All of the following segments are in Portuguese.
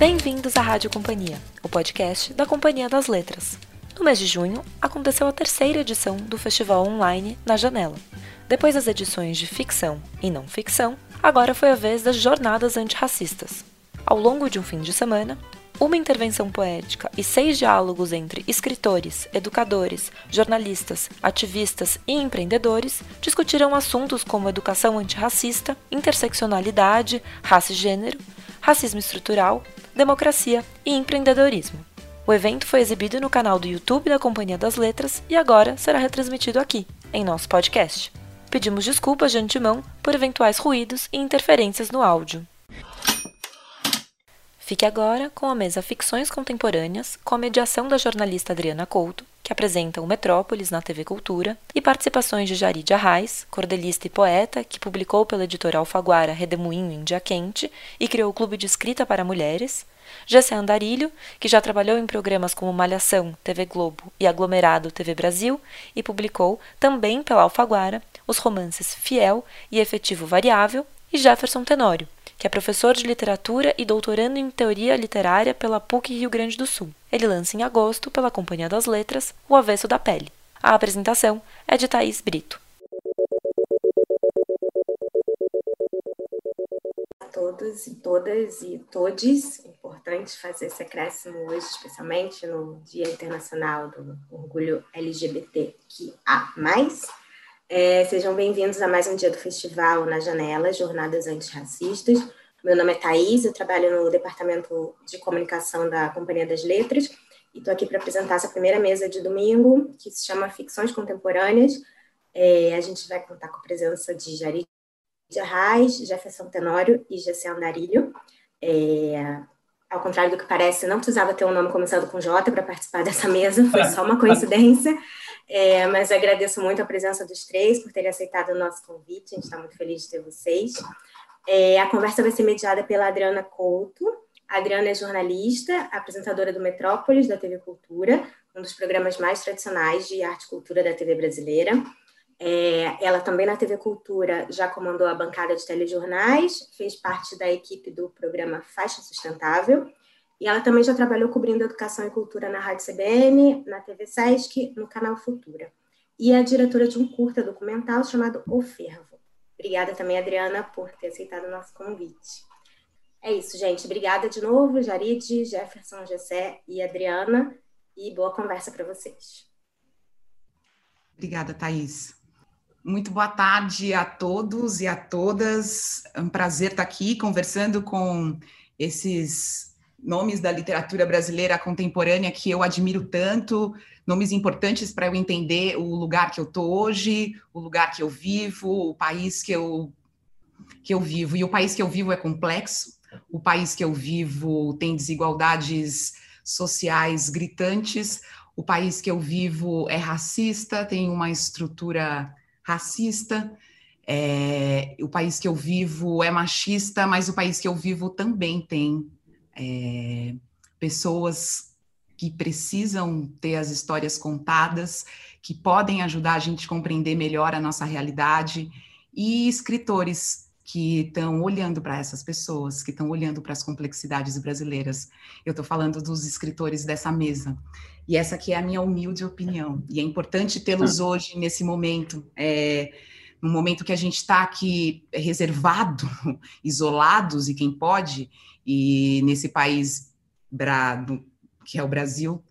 Bem-vindos à Rádio Companhia, o podcast da Companhia das Letras. No mês de junho, aconteceu a terceira edição do festival online Na Janela. Depois das edições de ficção e não ficção, agora foi a vez das jornadas antirracistas. Ao longo de um fim de semana, uma intervenção poética e seis diálogos entre escritores, educadores, jornalistas, ativistas e empreendedores discutiram assuntos como educação antirracista, interseccionalidade, raça e gênero, racismo estrutural, democracia e empreendedorismo. O evento foi exibido no canal do YouTube da Companhia das Letras e agora será retransmitido aqui, em nosso podcast. Pedimos desculpas de antemão por eventuais ruídos e interferências no áudio. Fique agora com a mesa Ficções Contemporâneas, com a mediação da jornalista Adriana Couto, que apresenta o Metrópolis na TV Cultura, e participações de Jaridia Arraes, cordelista e poeta, que publicou pela editora Alfaguara Redemoinho em Dia Quente e criou o Clube de Escrita para Mulheres, Gessé Andarilho, que já trabalhou em programas como Malhação, TV Globo e Aglomerado TV Brasil, e publicou, também pela Alfaguara, os romances Fiel e Efetivo Variável, e Jefferson Tenório, que é professor de literatura e doutorando em teoria literária pela PUC Rio Grande do Sul. Ele lança em agosto, pela Companhia das Letras, O Avesso da Pele. A apresentação é de Thaís Brito. todos e todas e todes. Importante fazer esse acréscimo hoje, especialmente no Dia Internacional do Orgulho LGBTQIA+. É, sejam bem-vindos a mais um dia do festival Na Janela, Jornadas Antirracistas. Meu nome é Thaís, eu trabalho no Departamento de Comunicação da Companhia das Letras e estou aqui para apresentar essa primeira mesa de domingo, que se chama Ficções Contemporâneas. É, a gente vai contar com a presença de Jari de Arraes, Jefferson Tenório e Gessé Andarilho. É, ao contrário do que parece, não precisava ter um nome começado com J para participar dessa mesa, foi só uma coincidência. É, mas agradeço muito a presença dos três por terem aceitado o nosso convite. A gente está muito feliz de ter vocês. É, a conversa vai ser mediada pela Adriana Couto. A Adriana é jornalista, apresentadora do Metrópolis, da TV Cultura, um dos programas mais tradicionais de arte e cultura da TV brasileira. É, ela também na TV Cultura já comandou a bancada de telejornais, fez parte da equipe do programa Faixa Sustentável e ela também já trabalhou cobrindo educação e cultura na Rádio CBN, na TV Sesc, no canal Futura. E é diretora de um curta documental chamado O Fervo. Obrigada também, Adriana, por ter aceitado o nosso convite. É isso, gente. Obrigada de novo, Jaride, Jefferson, Gessé e Adriana. E boa conversa para vocês. Obrigada, Thaís. Muito boa tarde a todos e a todas. É um prazer estar aqui conversando com esses nomes da literatura brasileira contemporânea que eu admiro tanto, nomes importantes para eu entender o lugar que eu estou hoje, o lugar que eu vivo, o país que eu, que eu vivo. E o país que eu vivo é complexo, o país que eu vivo tem desigualdades sociais gritantes, o país que eu vivo é racista, tem uma estrutura racista. É, o país que eu vivo é machista, mas o país que eu vivo também tem é, pessoas que precisam ter as histórias contadas, que podem ajudar a gente a compreender melhor a nossa realidade, e escritores que estão olhando para essas pessoas, que estão olhando para as complexidades brasileiras. Eu estou falando dos escritores dessa mesa. E essa aqui é a minha humilde opinião. E é importante tê-los hoje, nesse momento, é, no momento que a gente está aqui reservado, isolados, e quem pode, e nesse país brado, que é o Brasil,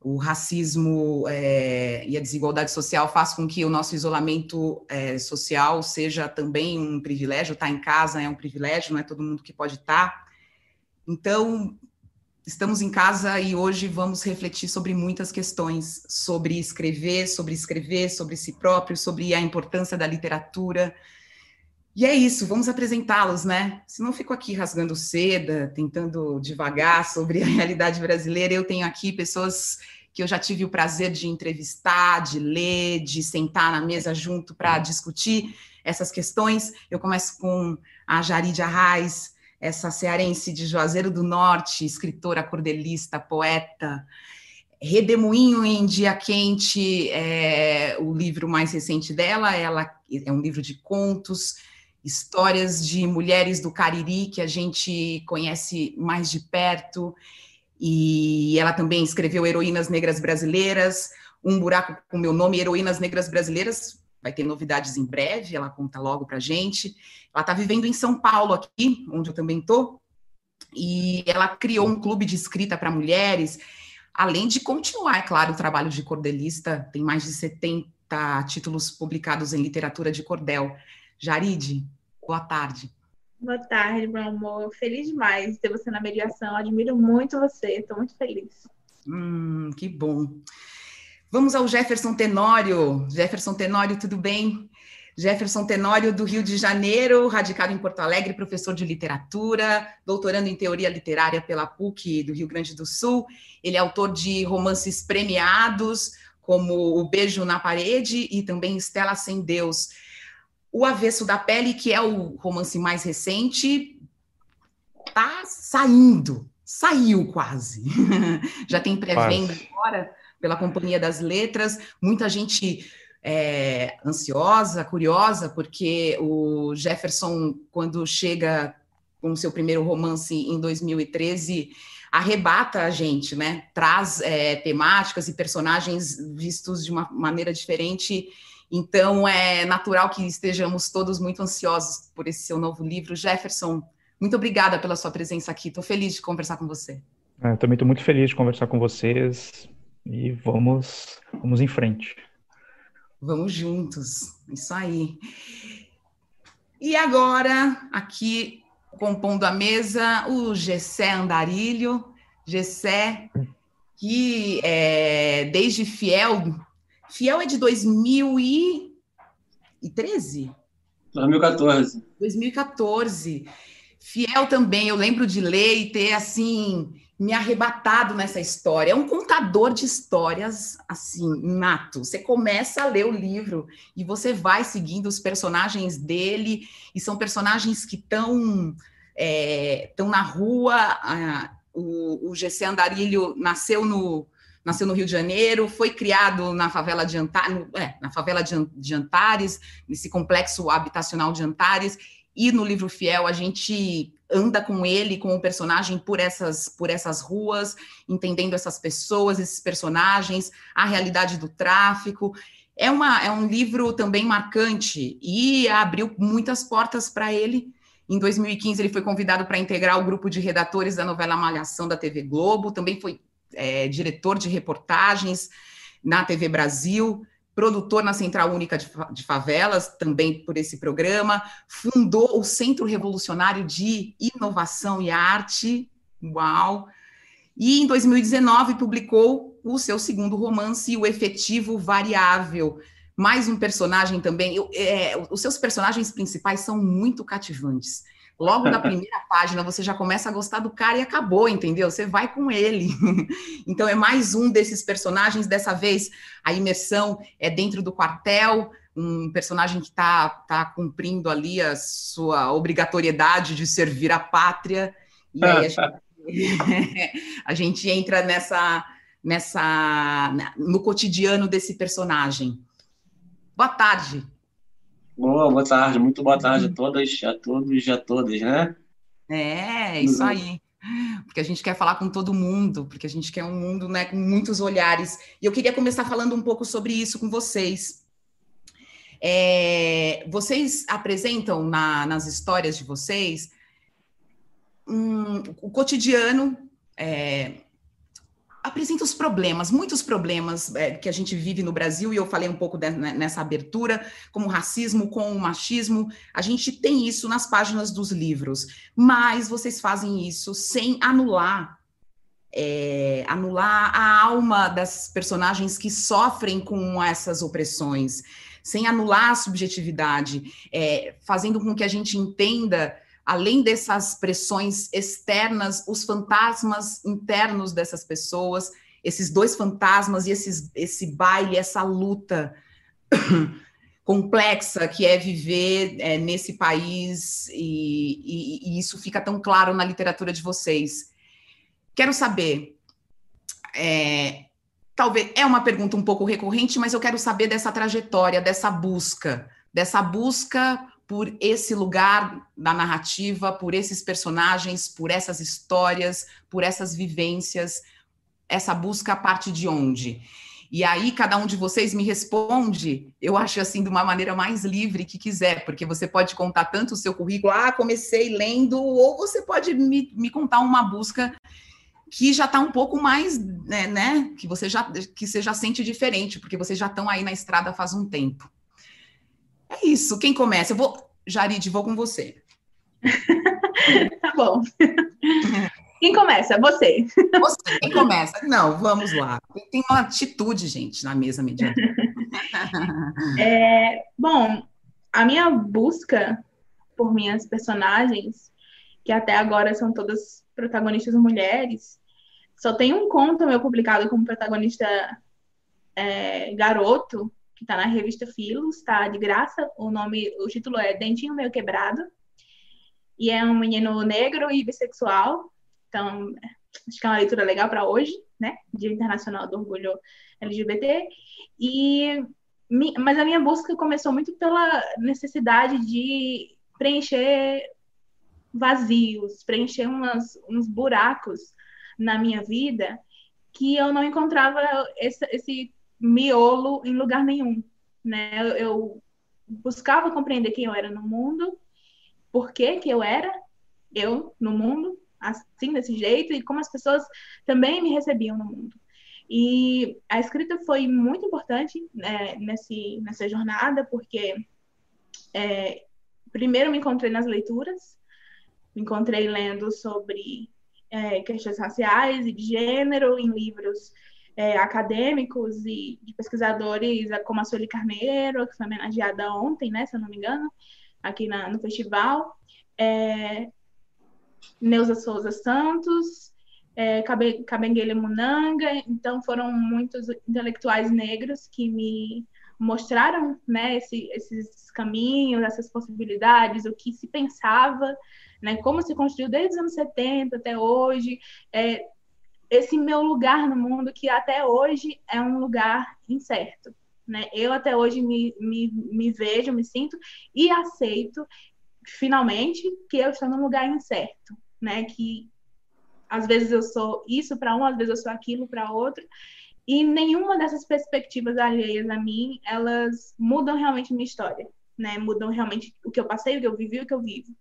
o racismo é, e a desigualdade social faz com que o nosso isolamento é, social seja também um privilégio. Estar tá em casa é um privilégio, não é todo mundo que pode estar. Tá. Então, estamos em casa e hoje vamos refletir sobre muitas questões, sobre escrever, sobre escrever, sobre si próprio, sobre a importância da literatura, e é isso, vamos apresentá-los, né? Se não fico aqui rasgando seda, tentando devagar sobre a realidade brasileira, eu tenho aqui pessoas que eu já tive o prazer de entrevistar, de ler, de sentar na mesa junto para discutir essas questões. Eu começo com a Jaride Arraes, essa cearense de Juazeiro do Norte, escritora, cordelista, poeta. Redemoinho em Dia Quente é o livro mais recente dela, ela é um livro de contos histórias de mulheres do Cariri que a gente conhece mais de perto. E ela também escreveu Heroínas Negras Brasileiras, Um Buraco com Meu Nome, Heroínas Negras Brasileiras. Vai ter novidades em breve, ela conta logo para gente. Ela está vivendo em São Paulo, aqui, onde eu também estou, e ela criou um clube de escrita para mulheres, além de continuar, é claro, o trabalho de cordelista, tem mais de 70 títulos publicados em literatura de cordel. Jaride, boa tarde. Boa tarde, meu amor. Feliz demais de ter você na mediação. Admiro muito você. Estou muito feliz. Hum, que bom. Vamos ao Jefferson Tenório. Jefferson Tenório, tudo bem? Jefferson Tenório, do Rio de Janeiro, radicado em Porto Alegre, professor de literatura, doutorando em teoria literária pela PUC do Rio Grande do Sul. Ele é autor de romances premiados, como O Beijo na Parede e também Estela Sem Deus. O Avesso da Pele, que é o romance mais recente, está saindo, saiu quase. Já tem pré-venda agora pela Companhia das Letras. Muita gente é, ansiosa, curiosa, porque o Jefferson, quando chega com seu primeiro romance em 2013, arrebata a gente, né? Traz é, temáticas e personagens vistos de uma maneira diferente então, é natural que estejamos todos muito ansiosos por esse seu novo livro. Jefferson, muito obrigada pela sua presença aqui. Estou feliz de conversar com você. É, também estou muito feliz de conversar com vocês e vamos, vamos em frente. Vamos juntos, isso aí. E agora, aqui compondo a mesa, o Gessé Andarilho. Gessé, que é, desde fiel Fiel é de 2013? 2014. 2014. Fiel também, eu lembro de ler e ter, assim, me arrebatado nessa história. É um contador de histórias, assim, nato. Você começa a ler o livro e você vai seguindo os personagens dele, e são personagens que estão é, na rua. Ah, o, o GC Andarilho nasceu no, nasceu no Rio de Janeiro, foi criado na favela de Antares, é, na favela de Antares, nesse complexo habitacional de Antares, e no livro Fiel a gente anda com ele, com o personagem por essas por essas ruas, entendendo essas pessoas, esses personagens, a realidade do tráfico. É, uma, é um livro também marcante e abriu muitas portas para ele. Em 2015, ele foi convidado para integrar o grupo de redatores da novela Malhação da TV Globo, também foi é, diretor de reportagens na TV Brasil, produtor na Central Única de Favelas, também por esse programa, fundou o Centro Revolucionário de Inovação e Arte, uau! E em 2019 publicou o seu segundo romance, O Efetivo Variável, mais um personagem também. Eu, é, os seus personagens principais são muito cativantes. Logo na primeira página você já começa a gostar do cara e acabou, entendeu? Você vai com ele. então é mais um desses personagens. Dessa vez a imersão é dentro do quartel, um personagem que está tá cumprindo ali a sua obrigatoriedade de servir a pátria. E aí a gente, a gente entra nessa, nessa no cotidiano desse personagem. Boa tarde. Boa, boa tarde, muito boa tarde a todas, a todos e a todas, né? É, isso uhum. aí. Porque a gente quer falar com todo mundo, porque a gente quer um mundo né, com muitos olhares. E eu queria começar falando um pouco sobre isso com vocês. É, vocês apresentam na, nas histórias de vocês um, o cotidiano é, apresenta os problemas, muitos problemas é, que a gente vive no Brasil, e eu falei um pouco de, né, nessa abertura, como o racismo, com o machismo, a gente tem isso nas páginas dos livros, mas vocês fazem isso sem anular. É, anular a alma das personagens que sofrem com essas opressões, sem anular a subjetividade, é, fazendo com que a gente entenda além dessas pressões externas, os fantasmas internos dessas pessoas, esses dois fantasmas e esses, esse baile, essa luta complexa que é viver é, nesse país, e, e, e, isso fica tão claro na literatura de vocês. Quero saber, é, talvez é uma pergunta um pouco recorrente, mas eu quero saber dessa trajetória, dessa busca, dessa busca por esse lugar da narrativa, por esses personagens, por essas histórias, por essas vivências. Essa busca parte de onde? E aí cada um de vocês me responde, eu acho assim, de uma maneira mais livre que quiser, porque você pode contar tanto o seu currículo, ah, comecei lendo, ou você pode me, me contar uma busca que já está um pouco mais, né, né, que você já que você já sente diferente, porque vocês já estão aí na estrada faz um tempo. É isso. Quem começa? Eu vou, Jarid, vou com você. tá bom. Quem começa? Você. Você, quem começa? Não, vamos lá. Tem uma atitude, gente, na mesa mediana. é, bom, a minha busca por minhas personagens, que até agora são todas protagonistas mulheres, só tem um conto meu publicado como protagonista é, garoto, que está na revista Filos, está de graça. O nome, o título é Dentinho Meio Quebrado. E é um menino negro e bissexual. Então, acho que é uma leitura legal para hoje, né? Dia Internacional do Orgulho LGBT. E mas a minha busca começou muito pela necessidade de preencher vazios, preencher umas, uns buracos na minha vida que eu não encontrava esse, esse miolo em lugar nenhum, né? Eu, eu buscava compreender quem eu era no mundo, por que que eu era eu no mundo, assim, desse jeito, e como as pessoas também me recebiam no mundo. E a escrita foi muito importante né, nesse, nessa jornada, porque é, primeiro me encontrei nas leituras, me encontrei lendo sobre é, questões raciais e de gênero em livros é, acadêmicos e de pesquisadores como a Sueli Carneiro, que foi homenageada ontem, né, se eu não me engano, aqui na, no festival, é, Neuza Souza Santos, é, Kabengele Munanga, então foram muitos intelectuais negros que me mostraram né, esse, esses caminhos, essas possibilidades, o que se pensava, né, como se construiu desde os anos 70 até hoje, é, esse meu lugar no mundo que até hoje é um lugar incerto. Né? Eu até hoje me, me, me vejo, me sinto e aceito finalmente que eu estou num lugar incerto, né? Que às vezes eu sou isso para um, às vezes eu sou aquilo para outro. E nenhuma dessas perspectivas alheias a mim, elas mudam realmente minha história, né? Mudam realmente o que eu passei, o que eu vivi, o que eu vivo.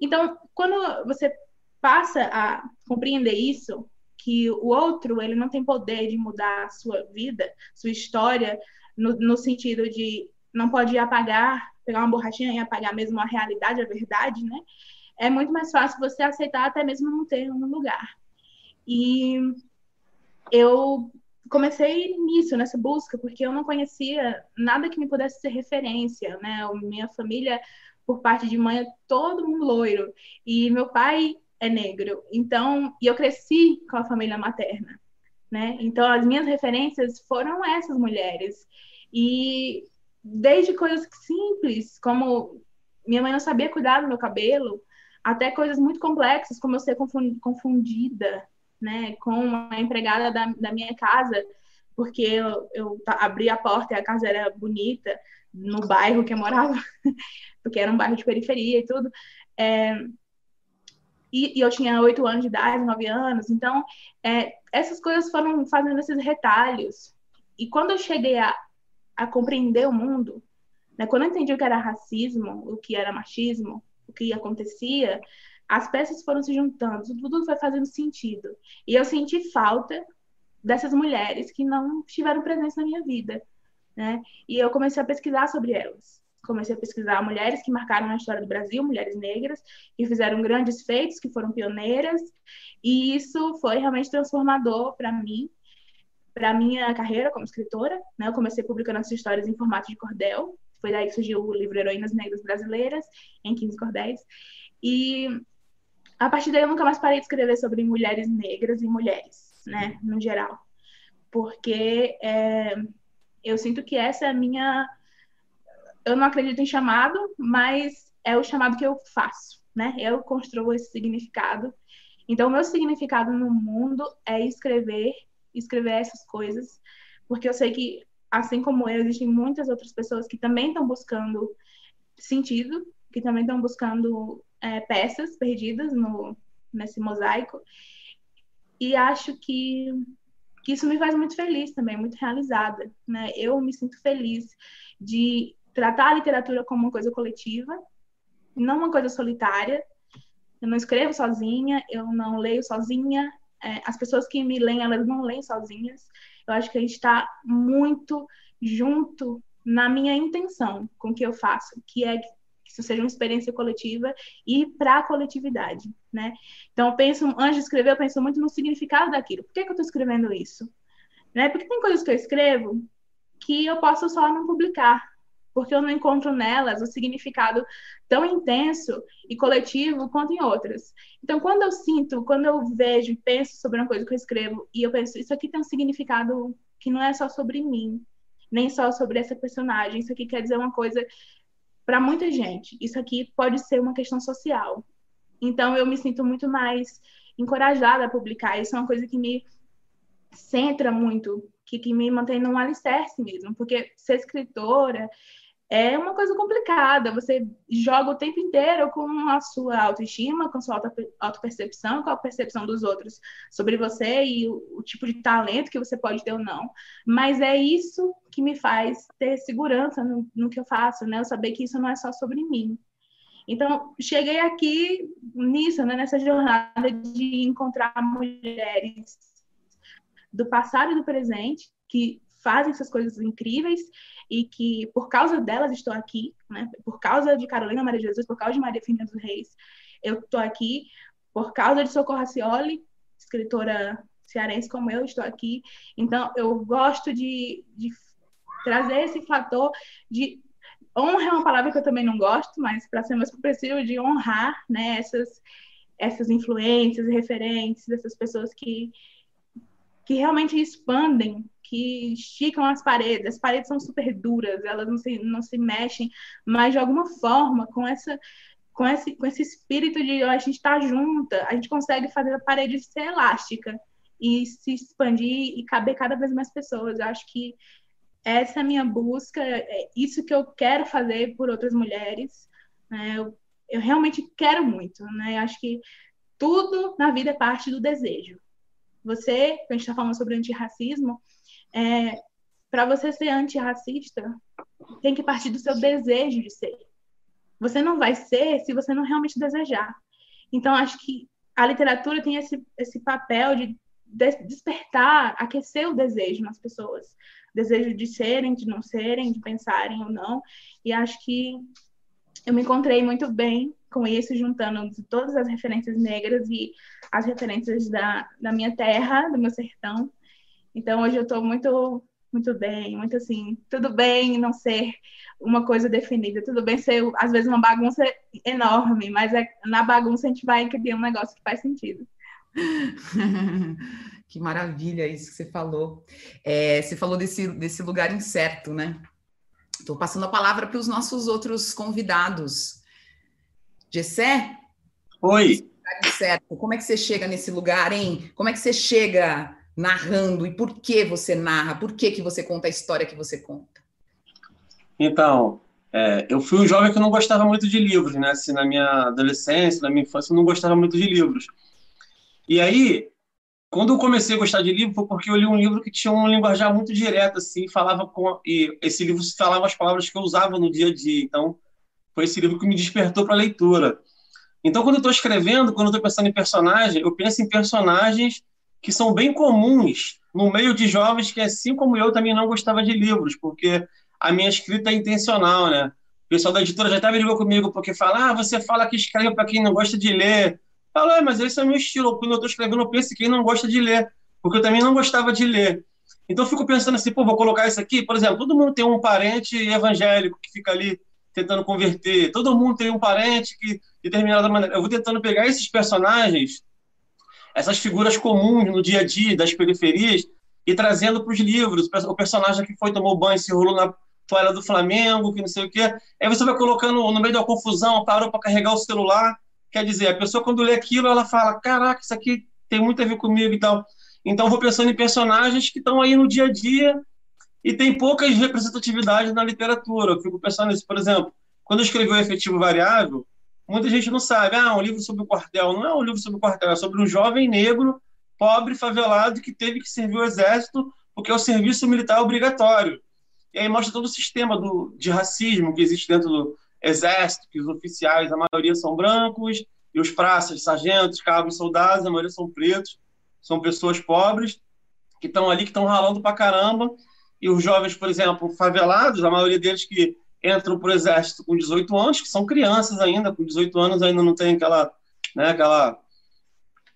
Então, quando você passa a compreender isso, que o outro ele não tem poder de mudar a sua vida, sua história, no, no sentido de não pode apagar, pegar uma borrachinha e apagar mesmo a realidade, a verdade, né? É muito mais fácil você aceitar até mesmo não ter um lugar. E eu comecei nisso, nessa busca, porque eu não conhecia nada que me pudesse ser referência, né? Minha família, por parte de mãe, é todo mundo loiro. E meu pai é negro. Então, e eu cresci com a família materna, né? Então, as minhas referências foram essas mulheres. E desde coisas simples, como minha mãe não sabia cuidar do meu cabelo, até coisas muito complexas, como eu ser confundida, né, com a empregada da, da minha casa, porque eu, eu abri a porta e a casa era bonita, no bairro que eu morava, porque era um bairro de periferia e tudo. É, e, e eu tinha oito anos de idade, nove anos. Então, é, essas coisas foram fazendo esses retalhos. E quando eu cheguei a, a compreender o mundo, né, quando eu entendi o que era racismo, o que era machismo, o que acontecia, as peças foram se juntando, tudo foi fazendo sentido. E eu senti falta dessas mulheres que não tiveram presença na minha vida. Né? E eu comecei a pesquisar sobre elas comecei a pesquisar mulheres que marcaram a história do Brasil, mulheres negras, que fizeram grandes feitos, que foram pioneiras, e isso foi realmente transformador para mim, para minha carreira como escritora. Né? Eu comecei publicando essas histórias em formato de cordel, foi daí que surgiu o livro Heroínas Negras Brasileiras, em 15 cordéis, e a partir daí eu nunca mais parei de escrever sobre mulheres negras e mulheres, né, no geral, porque é, eu sinto que essa é a minha eu não acredito em chamado, mas é o chamado que eu faço, né? Eu construo esse significado. Então, o meu significado no mundo é escrever, escrever essas coisas, porque eu sei que, assim como eu, existem muitas outras pessoas que também estão buscando Sentido, que também estão buscando é, peças perdidas no, nesse mosaico. E acho que, que isso me faz muito feliz também, muito realizada. Né? Eu me sinto feliz de tratar a literatura como uma coisa coletiva, não uma coisa solitária. Eu não escrevo sozinha, eu não leio sozinha. É, as pessoas que me leem, elas não leem sozinhas. Eu acho que a gente está muito junto na minha intenção com o que eu faço, que é que isso seja uma experiência coletiva e para a coletividade, né? Então, eu penso, antes de escrever, eu penso muito no significado daquilo. Por que, que eu estou escrevendo isso? Né? Porque tem coisas que eu escrevo que eu posso só não publicar, porque eu não encontro nelas o significado tão intenso e coletivo quanto em outras. Então, quando eu sinto, quando eu vejo e penso sobre uma coisa que eu escrevo, e eu penso, isso aqui tem um significado que não é só sobre mim, nem só sobre essa personagem, isso aqui quer dizer uma coisa para muita gente. Isso aqui pode ser uma questão social. Então, eu me sinto muito mais encorajada a publicar. Isso é uma coisa que me centra muito, que, que me mantém num alicerce mesmo, porque ser escritora é uma coisa complicada. Você joga o tempo inteiro com a sua autoestima, com a sua autopercepção, com a percepção dos outros sobre você e o, o, tipo de talento que você pode ter ou não. Mas é isso que me faz ter segurança no, no que eu faço, né? Eu saber que isso não é só sobre mim. Então, cheguei aqui nisso, né, nessa jornada de encontrar mulheres do passado e do presente que fazem essas coisas incríveis e que por causa delas estou aqui, né? Por causa de Carolina Maria Jesus, por causa de Maria Firmina dos Reis, eu estou aqui. Por causa de Socorro Racioli, escritora cearense como eu, estou aqui. Então, eu gosto de, de trazer esse fator de honra é uma palavra que eu também não gosto, mas para ser mais compreensível, de honrar né, essas, essas influências referências, essas pessoas que, que realmente expandem que esticam as paredes. As paredes são super duras, elas não se, não se mexem, mas de alguma forma, com essa com esse, com esse espírito de a gente estar tá junta, a gente consegue fazer a parede ser elástica e se expandir e caber cada vez mais pessoas. Eu acho que essa é a minha busca, é isso que eu quero fazer por outras mulheres. Né? Eu, eu realmente quero muito, né? Eu acho que tudo na vida é parte do desejo. Você, a gente está falando sobre antirracismo, é, para você ser antirracista, tem que partir do seu desejo de ser. Você não vai ser se você não realmente desejar. Então, acho que a literatura tem esse, esse papel de despertar, aquecer o desejo nas pessoas. Desejo de serem, de não serem, de pensarem ou não. E acho que eu me encontrei muito bem com isso, juntando todas as referências negras e as referências da, da minha terra, do meu sertão. Então hoje eu estou muito muito bem, muito assim, tudo bem não ser uma coisa definida, tudo bem ser às vezes uma bagunça enorme, mas é, na bagunça a gente vai criar um negócio que faz sentido. que maravilha isso que você falou. É, você falou desse, desse lugar incerto, né? Estou passando a palavra para os nossos outros convidados. Gessé? Oi. Incerto. Como é que você chega nesse lugar, hein? Como é que você chega narrando e por que você narra, por que, que você conta a história que você conta? Então, é, eu fui um jovem que não gostava muito de livros, né? Assim, na minha adolescência, na minha infância, eu não gostava muito de livros. E aí, quando eu comecei a gostar de livro, foi porque eu li um livro que tinha um linguajar muito direto, assim, falava com. E esse livro falava as palavras que eu usava no dia a dia. Então, foi esse livro que me despertou para a leitura. Então, quando eu estou escrevendo, quando eu estou pensando em personagem, eu penso em personagens que são bem comuns no meio de jovens que, assim como eu, também não gostava de livros, porque a minha escrita é intencional, né? O pessoal da editora já até brigou comigo, porque fala, ah, você fala que escreve para quem não gosta de ler. Fala, é, mas esse é o meu estilo. Quando eu estou escrevendo, eu penso em quem não gosta de ler, porque eu também não gostava de ler. Então eu fico pensando assim, pô, vou colocar isso aqui. Por exemplo, todo mundo tem um parente evangélico que fica ali tentando converter. Todo mundo tem um parente que, de determinada maneira. Eu vou tentando pegar esses personagens essas figuras comuns no dia a dia das periferias e trazendo para os livros. O personagem que foi, tomou banho, se rolou na toalha do Flamengo, que não sei o quê. Aí você vai colocando no meio da confusão, parou para carregar o celular. Quer dizer, a pessoa quando lê aquilo, ela fala: Caraca, isso aqui tem muito a ver comigo e tal. Então, vou pensando em personagens que estão aí no dia a dia e tem poucas representatividades na literatura. Eu fico pensando nisso, por exemplo, quando eu escrevi o Efetivo Variável, muita gente não sabe. Ah, um livro sobre o quartel. Não é um livro sobre o quartel, é sobre um jovem negro, pobre, favelado, que teve que servir o exército porque é o serviço militar obrigatório. E aí mostra todo o sistema do, de racismo que existe dentro do exército, que os oficiais, a maioria são brancos, e os praças, sargentos, cabos, soldados, a maioria são pretos, são pessoas pobres, que estão ali, que estão ralando pra caramba, e os jovens, por exemplo, favelados, a maioria deles que entram para o exército com 18 anos, que são crianças ainda, com 18 anos ainda não tem aquela, né, aquela,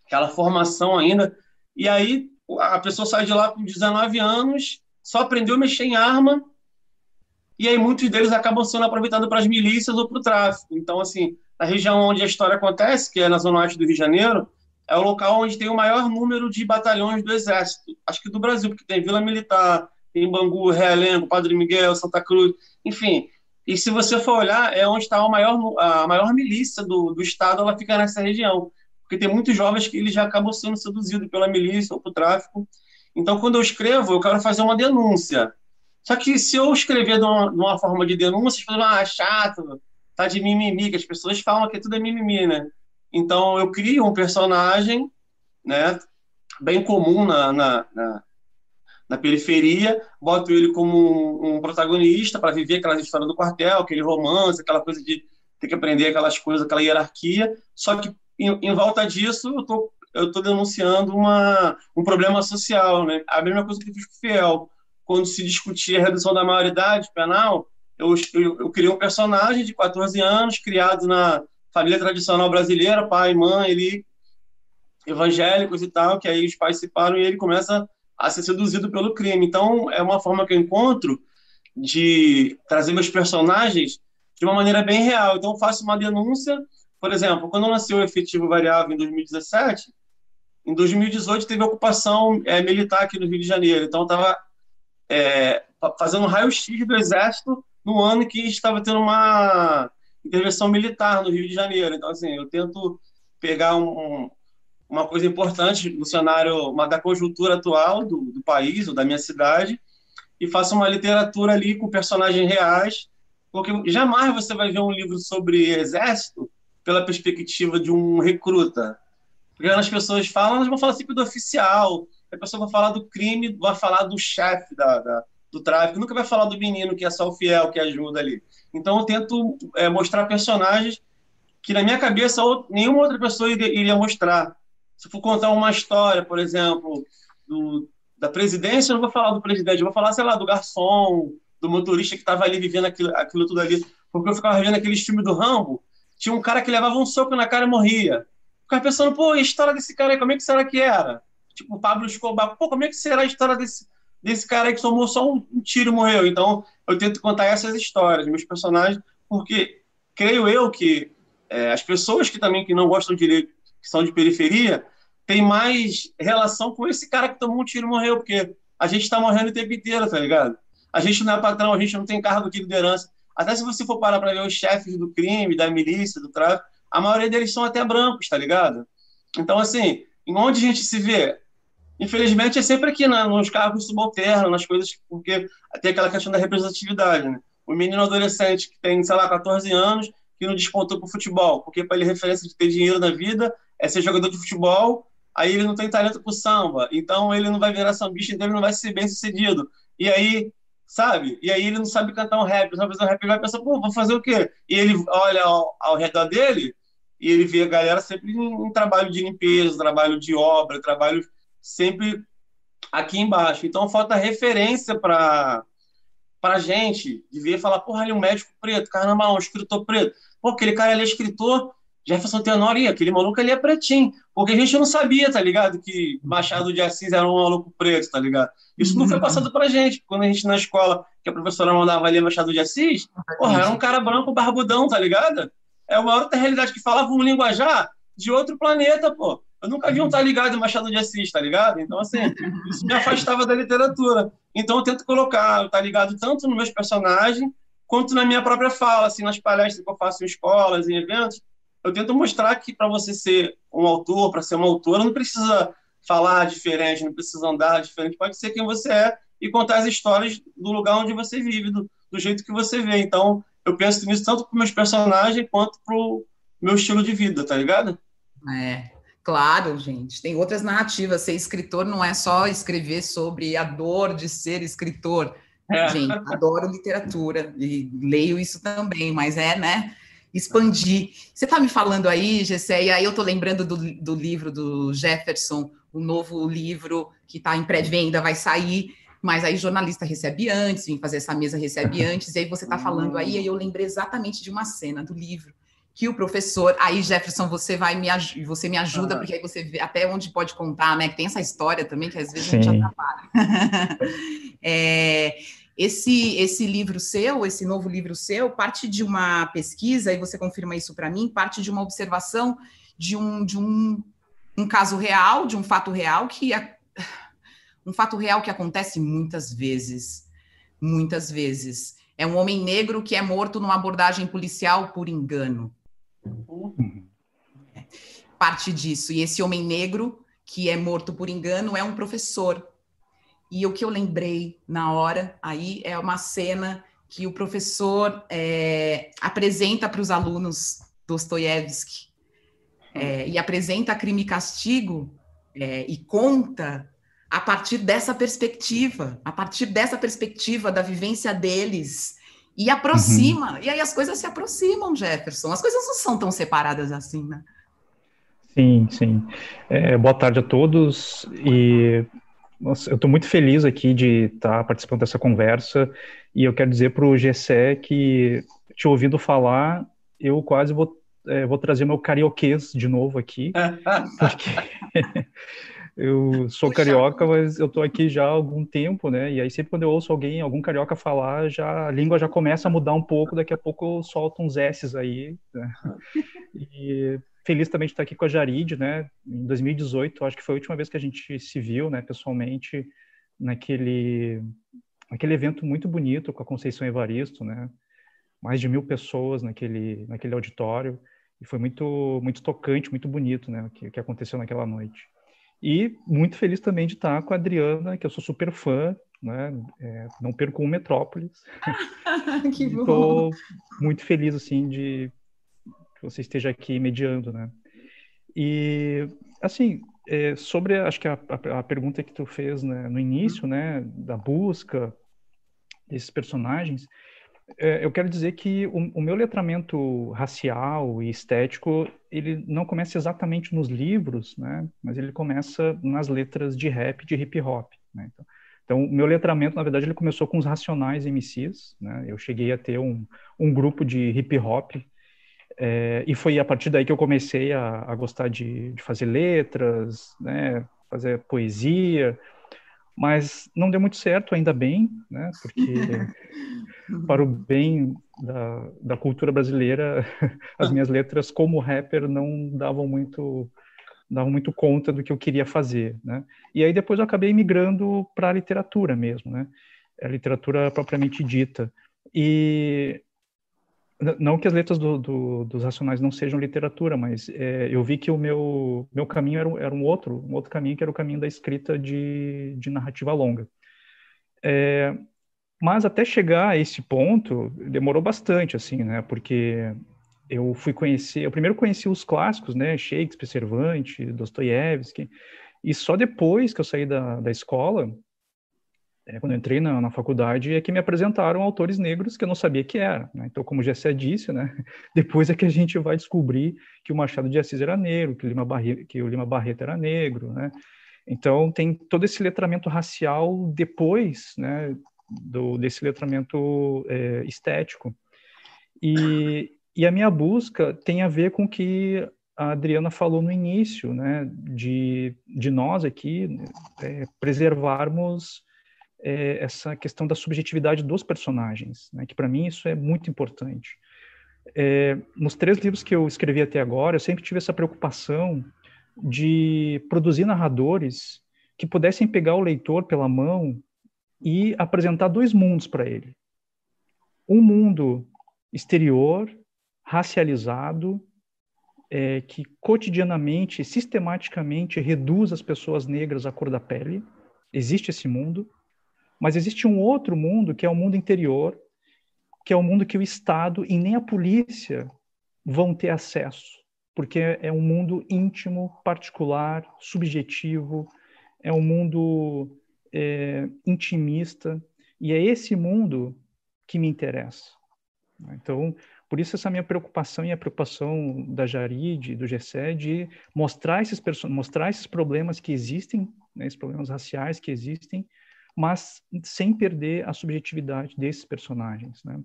aquela formação ainda. E aí a pessoa sai de lá com 19 anos, só aprendeu a mexer em arma, e aí muitos deles acabam sendo aproveitados para as milícias ou para o tráfico. Então, assim, a região onde a história acontece, que é na zona oeste do Rio de Janeiro, é o local onde tem o maior número de batalhões do Exército, acho que do Brasil, porque tem Vila Militar, tem Bangu, Realengo, Padre Miguel, Santa Cruz, enfim, e se você for olhar, é onde está a maior, a maior milícia do, do Estado, ela fica nessa região. Porque tem muitos jovens que eles já acabam sendo seduzidos pela milícia ou pelo tráfico. Então, quando eu escrevo, eu quero fazer uma denúncia. Só que se eu escrever de uma, de uma forma de denúncia, as pessoas vão, ah, chato, tá de mimimi, que as pessoas falam que tudo é mimimi, né? Então, eu crio um personagem, né, bem comum na, na, na na periferia, boto ele como um, um protagonista para viver aquela história do quartel, aquele romance, aquela coisa de ter que aprender aquelas coisas, aquela hierarquia. Só que em, em volta disso, eu tô eu tô denunciando uma, um problema social, né? A mesma coisa que eu fiz com o Fiel. Quando se discutia a redução da maioridade penal, eu, eu, eu criei um personagem de 14 anos, criado na família tradicional brasileira, pai, mãe, ele evangélicos e tal, que aí os pais se param e ele começa a ser seduzido pelo crime. Então, é uma forma que eu encontro de trazer meus personagens de uma maneira bem real. Então, eu faço uma denúncia, por exemplo, quando eu lancei o efetivo variável em 2017, em 2018 teve ocupação é, militar aqui no Rio de Janeiro. Então, estava é, fazendo raio-x do Exército no ano que estava tendo uma intervenção militar no Rio de Janeiro. Então, assim, eu tento pegar um, uma coisa importante no cenário uma, da conjuntura atual do, do país ou da minha cidade e faça uma literatura ali com personagens reais, porque jamais você vai ver um livro sobre exército pela perspectiva de um recruta. Porque as pessoas falam, elas vão falar sempre do oficial, a pessoa vai falar do crime, vai falar do chefe da, da, do tráfico, nunca vai falar do menino que é só o fiel, que ajuda ali. Então eu tento é, mostrar personagens que na minha cabeça nenhuma outra pessoa iria, mostrar. Se for contar uma história, por exemplo, do, da presidência, eu não vou falar do presidente, eu vou falar, sei lá, do garçom, do motorista que estava ali vivendo aquilo, aquilo tudo ali. Porque eu ficava vendo aqueles filmes do Rambo, tinha um cara que levava um soco na cara e morria. Ficava pensando, pô, a história desse cara aí, como é que será que era? Tipo, Pablo Escobar, pô, como é que será a história desse, desse cara que tomou só um, um tiro e morreu? Então, eu tento contar essas histórias, meus personagens, porque creio eu que é, as pessoas que também que não gostam de ler que são de periferia, tem mais relação com esse cara que tomou um tiro e morreu, porque a gente está morrendo o tempo inteiro, tá ligado? A gente não é patrão, a gente não tem cargo de liderança. Até se você for parar para ver os chefes do crime, da milícia, do tráfico, a maioria deles são até brancos, tá ligado? Então, assim, em onde a gente se vê? Infelizmente, é sempre aqui né, nos cargos subalternos, nas coisas, porque tem aquela questão da representatividade, né? O menino adolescente que tem, sei lá, 14 anos, que não despontou pro futebol, porque para ele referência de ter dinheiro na vida é ser jogador de futebol, aí ele não tem talento pro samba, então ele não vai virar sambista, então ele não vai ser bem sucedido. E aí, sabe? E aí ele não sabe cantar um rap, não sabe fazer um rap, ele vai pensar, pô, vou fazer o quê? E ele olha ao, ao redor dele e ele vê a galera sempre em, em trabalho de limpeza, trabalho de obra, trabalho sempre aqui embaixo. Então falta referência para para gente de ver e falar, porra, ali é um médico preto, caramba, um escritor preto. Pô, aquele cara ali é escritor, Jefferson Tenório, aquele maluco ali é pretinho. Porque a gente não sabia, tá ligado? Que Machado de Assis era um maluco preto, tá ligado? Isso não foi passado pra gente. Quando a gente na escola, que a professora mandava ler Machado de Assis, porra, era um cara branco barbudão, tá ligado? É uma outra realidade que falava um linguajar de outro planeta, pô. Eu nunca vi um tá ligado em Machado de Assis, tá ligado? Então, assim, isso me afastava da literatura. Então, eu tento colocar, tá ligado, tanto nos meus personagens, quanto na minha própria fala, assim, nas palestras que eu faço em escolas, em eventos, eu tento mostrar que para você ser um autor, para ser uma autora, não precisa falar diferente, não precisa andar diferente, pode ser quem você é e contar as histórias do lugar onde você vive, do, do jeito que você vê. Então, eu penso nisso tanto para meus personagens quanto para o meu estilo de vida, tá ligado? É, claro, gente. Tem outras narrativas. Ser escritor não é só escrever sobre a dor de ser escritor. É. Gente, adoro literatura e leio isso também, mas é, né? Expandir. Você está me falando aí, Gessé, e aí eu estou lembrando do, do livro do Jefferson, o novo livro que está em pré-venda, vai sair mas aí jornalista recebe antes, vem fazer essa mesa recebe antes, e aí você está falando aí, e eu lembrei exatamente de uma cena do livro que o professor, aí Jefferson, você vai me você me ajuda, porque aí você vê até onde pode contar, né? Que tem essa história também que às vezes Sim. a gente atrapalha. é, esse esse livro seu, esse novo livro seu, parte de uma pesquisa, e você confirma isso para mim, parte de uma observação de um de um, um caso real, de um fato real que a, um fato real que acontece muitas vezes, muitas vezes. É um homem negro que é morto numa abordagem policial por engano. É, parte disso. E esse homem negro que é morto por engano é um professor. E o que eu lembrei na hora aí é uma cena que o professor é, apresenta para os alunos Dostoiévski é, e apresenta Crime e Castigo é, e conta a partir dessa perspectiva, a partir dessa perspectiva da vivência deles. E aproxima, uhum. e aí as coisas se aproximam, Jefferson. As coisas não são tão separadas assim, né? Sim, sim. É, boa tarde a todos. E nossa, eu estou muito feliz aqui de estar tá participando dessa conversa. E eu quero dizer para o GCE que, te ouvindo falar, eu quase vou, é, vou trazer meu carioquês de novo aqui. porque eu sou Puxa. carioca, mas eu tô aqui já há algum tempo, né? E aí sempre quando eu ouço alguém, algum carioca falar, já a língua já começa a mudar um pouco, daqui a pouco eu solto uns S's aí. Né? E feliz também de estar aqui com a Jarid, né? Em 2018, acho que foi a última vez que a gente se viu, né, pessoalmente, naquele aquele evento muito bonito com a Conceição Evaristo, né? Mais de mil pessoas naquele naquele auditório e foi muito muito tocante, muito bonito, né? O que, que aconteceu naquela noite. E muito feliz também de estar com a Adriana, que eu sou super fã, né? É, não perco um Metrópolis. que bom. Estou muito feliz, assim, de que você esteja aqui mediando, né? E, assim, é, sobre, acho que a, a, a, pergunta que tu fez né, no início, né, da busca desses personagens, é, eu quero dizer que o, o, meu letramento racial e estético, ele não começa exatamente nos livros, né? Mas ele começa nas letras de rap, de hip hop, né? Então, então, meu letramento, na verdade, ele começou com os Racionais MCs, né? Eu cheguei a ter um, um grupo de hip hop é, e foi a partir daí que eu comecei a, a gostar de, de, fazer letras, né? Fazer poesia, mas não deu muito certo, ainda bem, né? Porque para o bem da, da cultura brasileira, as minhas letras como rapper não davam muito davam muito conta do que eu queria fazer, né? E aí depois eu acabei migrando para a literatura mesmo, né? A literatura propriamente dita. E não que as letras do, do, dos Racionais não sejam literatura, mas é, eu vi que o meu, meu caminho era, era, um outro, um outro caminho, que era o caminho da escrita de, de narrativa longa. É, mas até chegar a esse ponto, demorou bastante, assim, né, porque eu fui conhecer, eu primeiro conheci os clássicos, né, Shakespeare, Cervantes, Dostoiévski, e só depois que eu saí da, da escola, é, quando eu entrei na, na, faculdade, é que me apresentaram autores negros que eu não sabia que era. Né? Então, como o Gessé disse, né? depois é que a gente vai descobrir que o Machado de Assis era negro, que o Lima, Barre, que o Lima Barreto era negro. Né? Então, tem todo esse letramento racial depois né, do, desse letramento é, estético. E, e a minha busca tem a ver com que a Adriana falou no início, né, de, de nós aqui é, preservarmos é, essa questão da subjetividade dos personagens, né, que para mim isso é muito importante. É, nos três livros que eu escrevi até agora, eu sempre tive essa preocupação de produzir narradores que pudessem pegar o leitor pela mão e apresentar dois mundos para ele. Um mundo exterior, racializado, é, que cotidianamente, sistematicamente reduz as pessoas negras à cor da pele. Existe esse mundo. Mas existe um outro mundo, que é o mundo interior, que é um mundo que o Estado e nem a polícia vão ter acesso, porque é um mundo íntimo, particular, subjetivo, é um mundo é, intimista, e é esse mundo que me interessa. Então, por isso essa minha preocupação e a preocupação da Jarid, do Gessé, de mostrar esses, mostrar esses problemas que existem, né, esses problemas raciais que existem, mas sem perder a subjetividade desses personagens, né?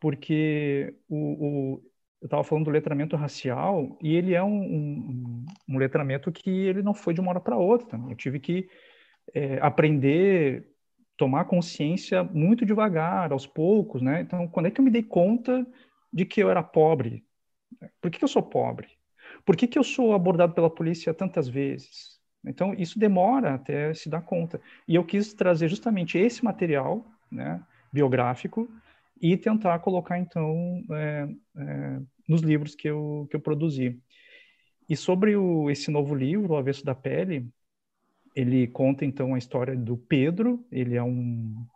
Porque o, o eu estava falando do letramento racial e ele é um, um, um, letramento que ele não foi de uma hora para outra. Eu tive que é, aprender, tomar consciência muito devagar, aos poucos, né? Então, quando é que eu me dei conta de que eu era pobre? Por que, que eu sou pobre? Por que, que eu sou abordado pela polícia tantas vezes? Então, isso demora até se dar conta. E eu quis trazer justamente esse material né, biográfico e tentar colocar, então, é, é, nos livros que eu, que eu produzi. E sobre o, esse novo livro, O Avesso da Pele, ele conta, então, a história do Pedro. Ele é um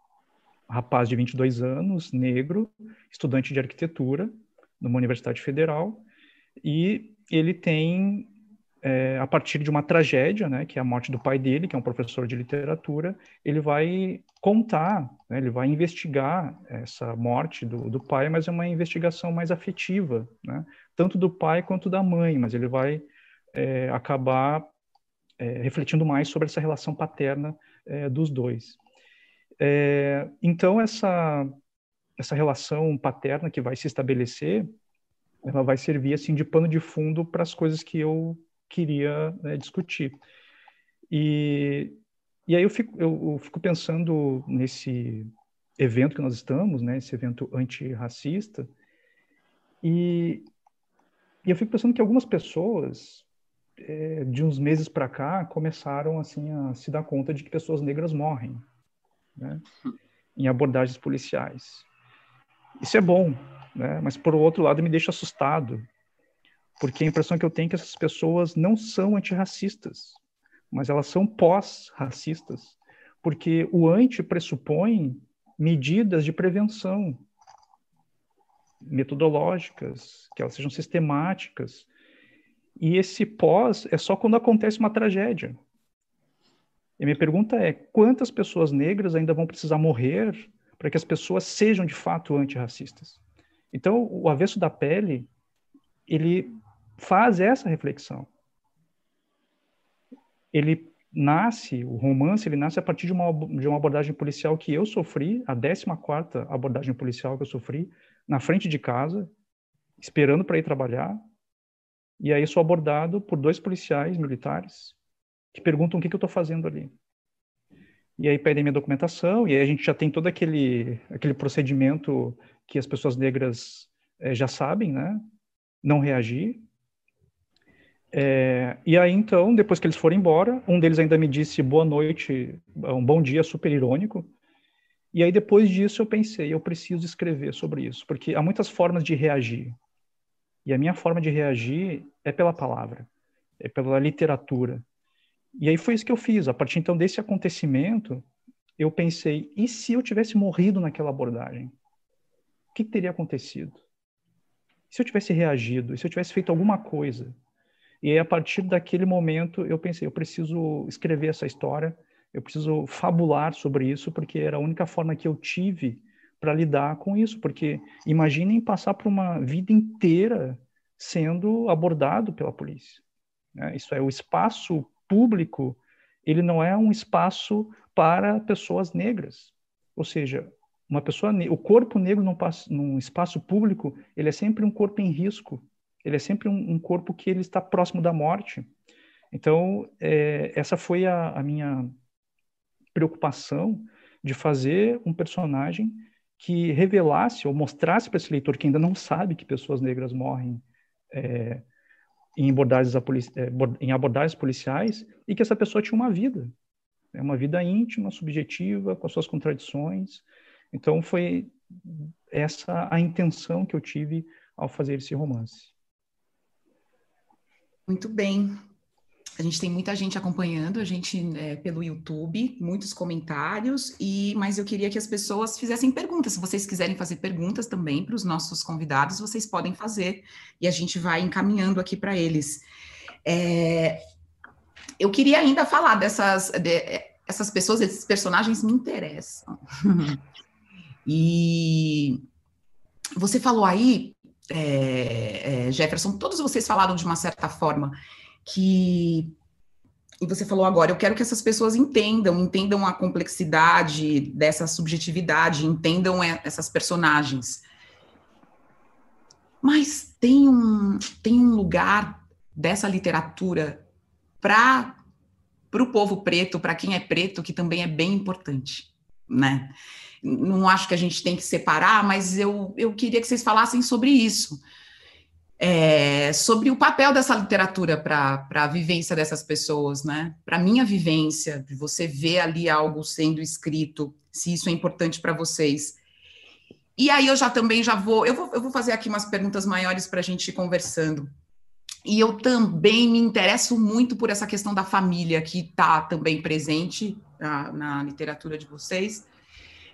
rapaz de 22 anos, negro, estudante de arquitetura numa universidade federal, e ele tem é, a partir de uma tragédia, né, que é a morte do pai dele, que é um professor de literatura, ele vai contar, né, ele vai investigar essa morte do, do pai, mas é uma investigação mais afetiva, né, tanto do pai quanto da mãe, mas ele vai é, acabar é, refletindo mais sobre essa relação paterna é, dos dois. É, então, essa, essa relação paterna que vai se estabelecer, ela vai servir assim de pano de fundo para as coisas que eu queria né, discutir. E, e aí eu fico, eu, eu, fico pensando nesse evento que nós estamos, né, esse evento antirracista, e, e eu fico pensando que algumas pessoas, é, de uns meses para cá, começaram assim a se dar conta de que pessoas negras morrem né, em abordagens policiais. Isso é bom, né, mas por outro lado me deixa assustado, porque a impressão que eu tenho é que essas pessoas não são antirracistas, mas elas são pós-racistas, porque o anti pressupõe medidas de prevenção metodológicas, que elas sejam sistemáticas. E esse pós é só quando acontece uma tragédia. E minha pergunta é: quantas pessoas negras ainda vão precisar morrer para que as pessoas sejam de fato antirracistas? Então, o avesso da pele, ele faz essa reflexão. Ele nasce, o romance, ele nasce a partir de uma, de uma abordagem policial que eu sofri, a 14ª abordagem policial que eu sofri, na frente de casa, esperando para ir trabalhar, e aí sou abordado por dois policiais militares que perguntam o que, que eu estou fazendo ali. E aí pedem minha documentação, e aí a gente já tem todo aquele, aquele procedimento que as pessoas negras é, já sabem, né? Não reagir. É, e aí, então, depois que eles foram embora, um deles ainda me disse boa noite, um bom dia super irônico. E aí, depois disso, eu pensei, eu preciso escrever sobre isso, porque há muitas formas de reagir. E a minha forma de reagir é pela palavra, é pela literatura. E aí foi isso que eu fiz. A partir então desse acontecimento, eu pensei: e se eu tivesse morrido naquela abordagem? O que, teria acontecido? Se eu tivesse reagido? E se eu tivesse feito alguma coisa? E a partir daquele momento, eu pensei, eu preciso escrever essa história, eu preciso fabular sobre isso, porque era a única forma que eu tive para lidar com isso. Porque imaginem passar por uma vida inteira sendo abordado pela polícia. Né? Isso é o espaço público, ele não é um espaço para pessoas negras. Ou seja, uma pessoa, o corpo negro num, num espaço público, ele é sempre um corpo em risco ele é sempre um, um corpo que ele está próximo da morte. Então, é, essa foi a, a, minha preocupação de fazer um personagem que revelasse ou mostrasse para esse leitor que ainda não sabe que pessoas negras morrem é, em, abordagens é, em abordagens policiais e que essa pessoa tinha uma vida, é uma vida íntima, subjetiva, com as suas contradições. Então, foi essa a intenção que eu tive ao fazer esse romance. Muito bem. a gente tem muita gente acompanhando a gente é, pelo YouTube, muitos comentários, e mas eu queria que as pessoas fizessem perguntas. Se vocês quiserem fazer perguntas também para os nossos convidados, vocês podem fazer e a gente vai encaminhando aqui para eles. É, eu queria ainda falar dessas de, essas pessoas, esses personagens me interessam. e você falou aí, é, é, Jefferson, todos vocês falaram de uma certa forma que e você falou agora, eu quero que essas pessoas entendam, entendam a complexidade dessa subjetividade, entendam essas personagens. Mas tem um, tem um lugar dessa literatura para o povo preto, para quem é preto, que também é bem importante, né? Não acho que a gente tem que separar, mas eu, eu queria que vocês falassem sobre isso é, sobre o papel dessa literatura para a vivência dessas pessoas, né? Para minha vivência, de você ver ali algo sendo escrito, se isso é importante para vocês. E aí eu já também já vou eu, vou, eu vou fazer aqui umas perguntas maiores para a gente ir conversando. E eu também me interesso muito por essa questão da família que está também presente na, na, literatura de vocês.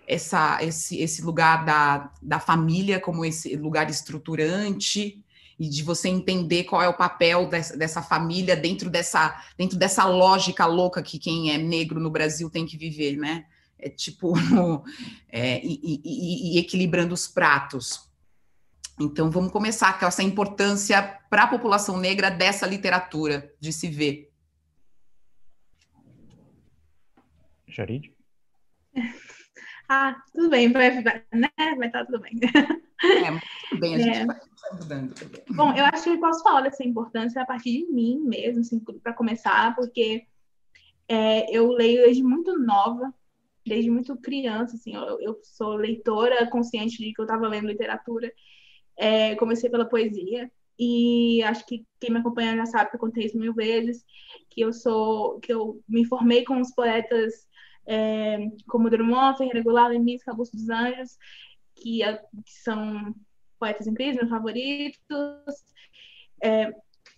Essa, esse, esse lugar da, da família como esse lugar estruturante, e de você entender qual é o papel dessa, dessa, família dentro dessa, dentro dessa lógica louca que quem é negro no Brasil tem que viver, né? É tipo, é, e, e, e, equilibrando os pratos. Então, vamos começar com essa importância para a população negra dessa literatura, de se ver. Jarid? Ah, tudo bem, vai, vai, né? vai estar tudo bem. É, tudo bem, a gente é. vai. Bom, eu acho que eu posso falar dessa importância a partir de mim mesmo, assim, para começar, porque é, eu leio desde muito nova, desde muito criança, assim, eu, eu sou leitora consciente de que eu estava lendo literatura. É, comecei pela poesia, e acho que quem me acompanha já sabe que eu contei isso mil vezes, que eu sou, que eu me formei com os poetas é, como Drummond, Ferreira Goulart, Lemis, Augusto dos Anjos, que, que são poetas incríveis, meus favoritos. É,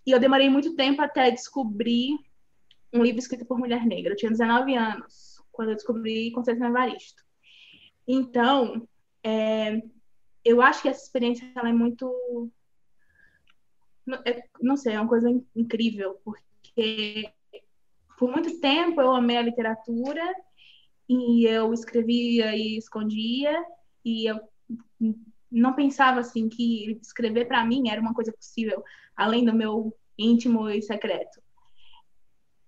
e eu demorei muito tempo até descobrir um livro escrito por mulher negra. Eu tinha 19 anos quando eu descobri Conceição Evaristo. Então, é, eu acho que essa experiência ela é muito. É, não sei, é uma coisa incrível, porque por muito tempo eu amei a literatura e eu escrevia e escondia, e eu não pensava assim que escrever para mim era uma coisa possível, além do meu íntimo e secreto.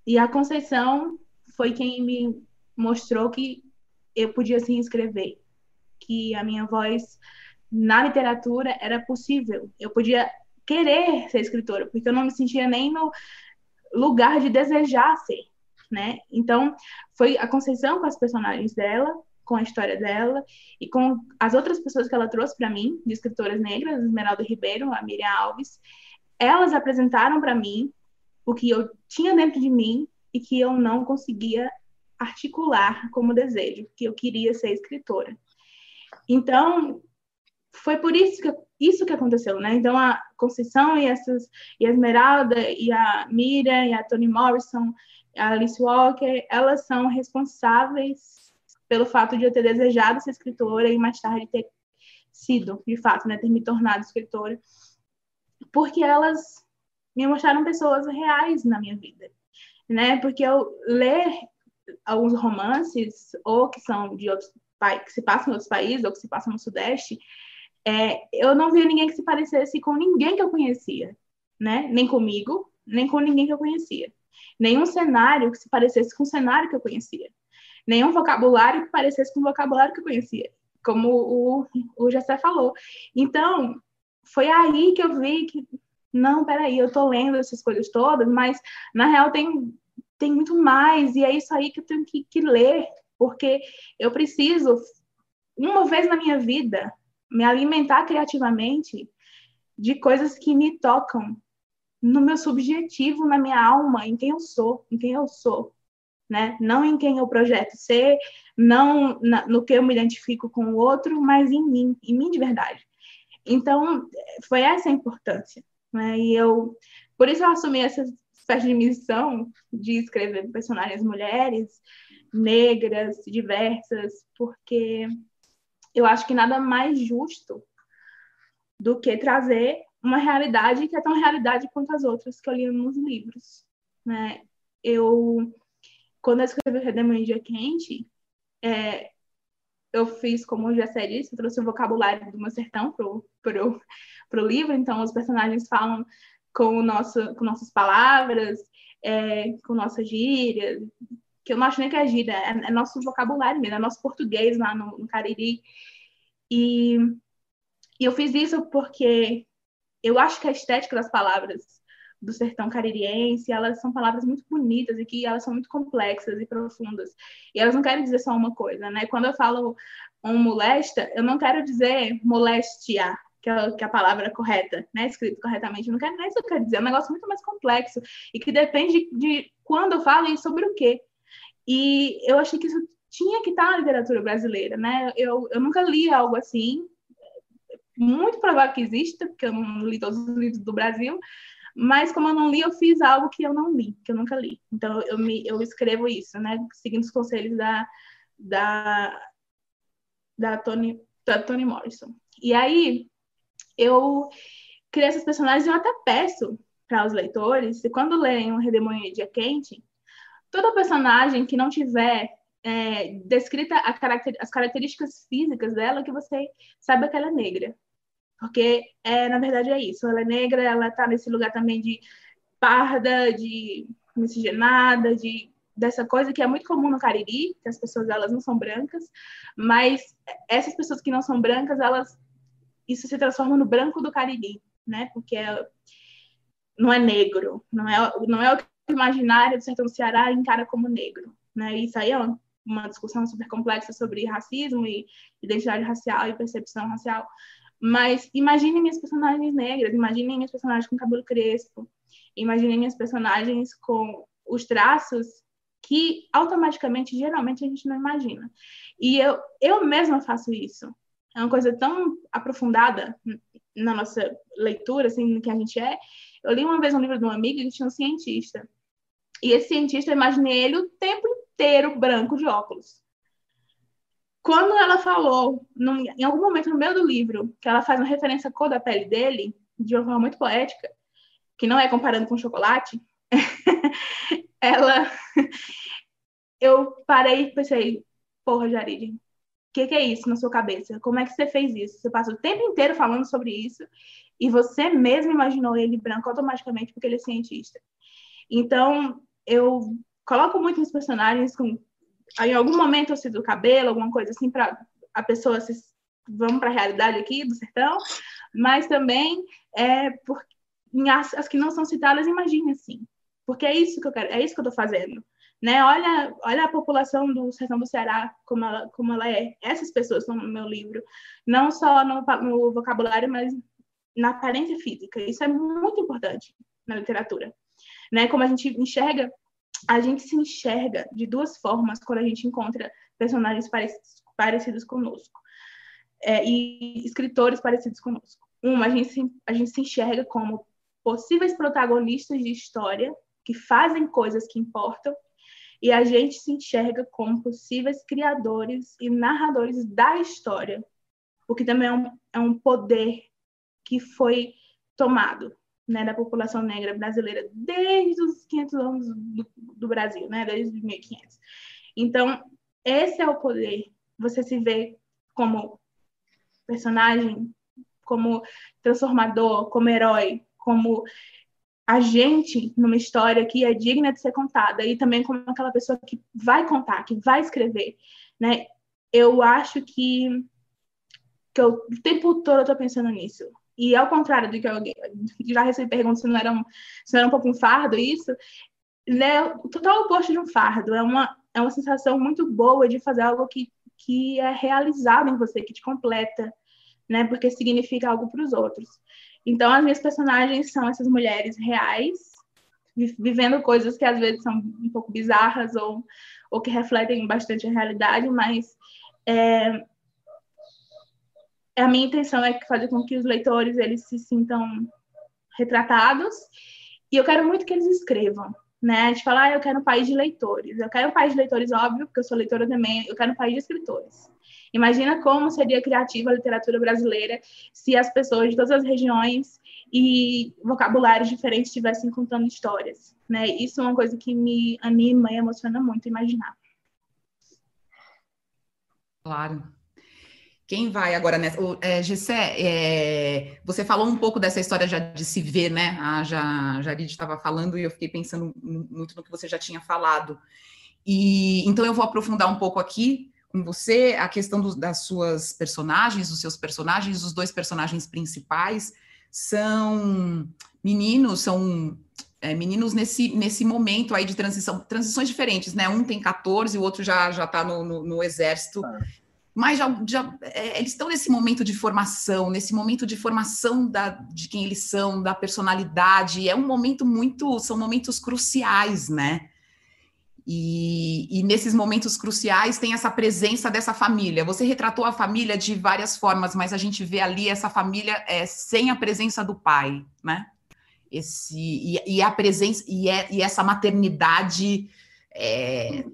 E a Conceição foi quem me mostrou que eu podia sim escrever, que a minha voz na literatura era possível. Eu podia querer ser escritora, porque eu não me sentia nem no lugar de desejar ser, né? Então, foi a Conceição com as personagens dela com a história dela e com as outras pessoas que ela trouxe para mim, de escritoras negras, Esmeralda Ribeiro, a Miriam Alves, elas apresentaram para mim o que eu tinha dentro de mim e que eu não conseguia articular como desejo, que eu queria ser escritora. Então, foi por isso que isso que aconteceu, né? Então a Conceição e essas e a Esmeralda e a Miriam e a Toni Morrison, a Alice Walker, elas são responsáveis pelo fato de eu ter desejado ser escritora e mais tarde ter sido, de fato, né, ter me tornado escritora, porque elas me mostraram pessoas reais na minha vida, né? Porque eu ler alguns romances ou que são de outros que se passam em outros países ou que se passam no Sudeste, é, eu não via ninguém que se parecesse com ninguém que eu conhecia, né? Nem comigo, nem com ninguém que eu conhecia. Nenhum cenário que se parecesse com o cenário que eu conhecia nenhum vocabulário que parecesse com o vocabulário que eu conhecia, como o, o Jessé falou. Então, foi aí que eu vi que, não, peraí, eu tô lendo essas coisas todas, mas na real tem, tem muito mais, e é isso aí que eu tenho que, que ler, porque eu preciso, uma vez na minha vida, me alimentar criativamente de coisas que me tocam no meu subjetivo, na minha alma, em quem eu sou, em quem eu sou né? Não em quem eu projeto ser, não na, no que eu me identifico com o outro, mas em mim, em mim de verdade. Então, foi essa a importância, né? E eu, por isso eu assumi essa espécie de missão de escrever personagens mulheres, negras, diversas, porque eu acho que nada mais justo do que trazer uma realidade que é tão realidade quanto as outras que eu li nos livros, né? Eu, quando eu escrevi o Redemoinho Dia Quente, é, eu fiz, como o Jessé disse, eu trouxe o vocabulário do meu sertão pro, pro, pro livro, então os personagens falam com, o nosso, com nossas palavras, é, com nossas gírias, que eu não acho nem que é gíria, é, é nosso vocabulário mesmo, é nosso português lá no, no Cariri. E, e eu fiz isso porque eu acho que a estética das palavras do sertão caririense, elas são palavras muito bonitas e que elas são muito complexas e profundas. E elas não querem dizer só uma coisa, né? Quando eu falo um molesta, eu não quero dizer molestia, que é, que é a palavra correta, né? Escrito corretamente. Eu não quero nem isso que eu quero dizer. É um negócio muito mais complexo e que depende de quando eu falo e sobre o quê. E eu achei que isso tinha que estar na literatura brasileira, né? Eu, eu nunca li algo assim. Muito provável que exista, porque eu não li todos os livros do Brasil, mas como eu não li, eu fiz algo que eu não li, que eu nunca li. Então eu me eu escrevo isso, né, seguindo os conselhos da da da Toni da Toni Morrison. E aí eu criei esses personagens e eu até peço para os leitores, se quando lerem um Redemoinho de Dia Quente, toda personagem que não tiver é, descrita caracter, as características físicas dela, que você saiba que ela é negra. Porque, é, na verdade, é isso. Ela é negra, ela está nesse lugar também de parda, de miscigenada, de dessa coisa que é muito comum no Cariri, que as pessoas elas não são brancas, mas essas pessoas que não são brancas, elas isso se transforma no branco do Cariri, né? Porque é, não é negro, não é não é o imaginário do sertão do Ceará encara como negro, né? Isso aí é uma discussão super complexa sobre racismo e identidade racial e percepção racial, mas imaginem minhas personagens negras, imaginem minhas personagens com cabelo crespo, imaginem minhas personagens com os traços que automaticamente, geralmente, a gente não imagina. E eu, eu mesma faço isso. É uma coisa tão aprofundada na nossa leitura, assim, no que a gente é. Eu li uma vez um livro de um amigo que tinha um cientista. E esse cientista, eu imaginei ele o tempo inteiro branco de óculos. Quando ela falou, num, em algum momento no meio do livro, que ela faz uma referência à cor da pele dele, de uma forma muito poética, que não é comparando com chocolate, ela. Eu parei e pensei, porra, Jarid, o que, que é isso na sua cabeça? Como é que você fez isso? Você passa o tempo inteiro falando sobre isso e você mesmo imaginou ele branco automaticamente porque ele é cientista. Então, eu coloco muito os personagens com em algum momento eu cito o cabelo, alguma coisa assim, para a pessoa se. Vamos para a realidade aqui do sertão, mas também é por, as, as que não são citadas, imagine assim, porque é isso que eu quero, é isso que eu estou fazendo. Né? Olha, olha a população do sertão do Ceará como ela, como ela é. Essas pessoas estão no meu livro, não só no, no vocabulário, mas na aparência física. Isso é muito importante na literatura, né? Como a gente enxerga a gente se enxerga de duas formas quando a gente encontra personagens parecidos, parecidos conosco é, e escritores parecidos conosco. Uma, a gente, se, a gente se enxerga como possíveis protagonistas de história que fazem coisas que importam e a gente se enxerga como possíveis criadores e narradores da história, o que também é um, é um poder que foi tomado né, da população negra brasileira desde os 500 anos do, do Brasil, né, desde os 1500. Então, esse é o poder. Você se vê como personagem, como transformador, como herói, como agente numa história que é digna de ser contada e também como aquela pessoa que vai contar, que vai escrever, né? Eu acho que que eu, o tempo todo eu tô pensando nisso. E ao contrário do que eu já recebi perguntas se não era um, se não era um pouco um fardo isso, né, o total oposto de um fardo. É uma, é uma sensação muito boa de fazer algo que, que é realizado em você, que te completa, né, porque significa algo para os outros. Então, as minhas personagens são essas mulheres reais, vivendo coisas que às vezes são um pouco bizarras ou, ou que refletem bastante a realidade, mas é, a minha intenção é fazer com que os leitores eles se sintam retratados, e eu quero muito que eles escrevam, né? A gente fala, ah, eu quero um país de leitores. Eu quero um país de leitores, óbvio, porque eu sou leitora também, eu quero um país de escritores. Imagina como seria criativa a literatura brasileira se as pessoas de todas as regiões e vocabulários diferentes estivessem contando histórias, né? Isso é uma coisa que me anima e emociona muito imaginar. Claro. Quem vai agora nessa? O, é, Gessé, é, você falou um pouco dessa história já de se ver, né? A Jarid estava falando e eu fiquei pensando muito no que você já tinha falado. E então eu vou aprofundar um pouco aqui com você a questão do, das suas personagens, dos seus personagens, os dois personagens principais são meninos, são é, meninos nesse, nesse momento aí de transição, transições diferentes, né? Um tem 14 e o outro já já está no, no, no, exército. Ah. Mas já, já é, eles estão nesse momento de formação, nesse momento de formação da, de quem eles são, da personalidade. É um momento muito, são momentos cruciais, né? E, e, nesses momentos cruciais tem essa presença dessa família. Você retratou a família de várias formas, mas a gente vê ali essa família é, sem a presença do pai, né? Esse, e, e a presença e, é, e essa maternidade é,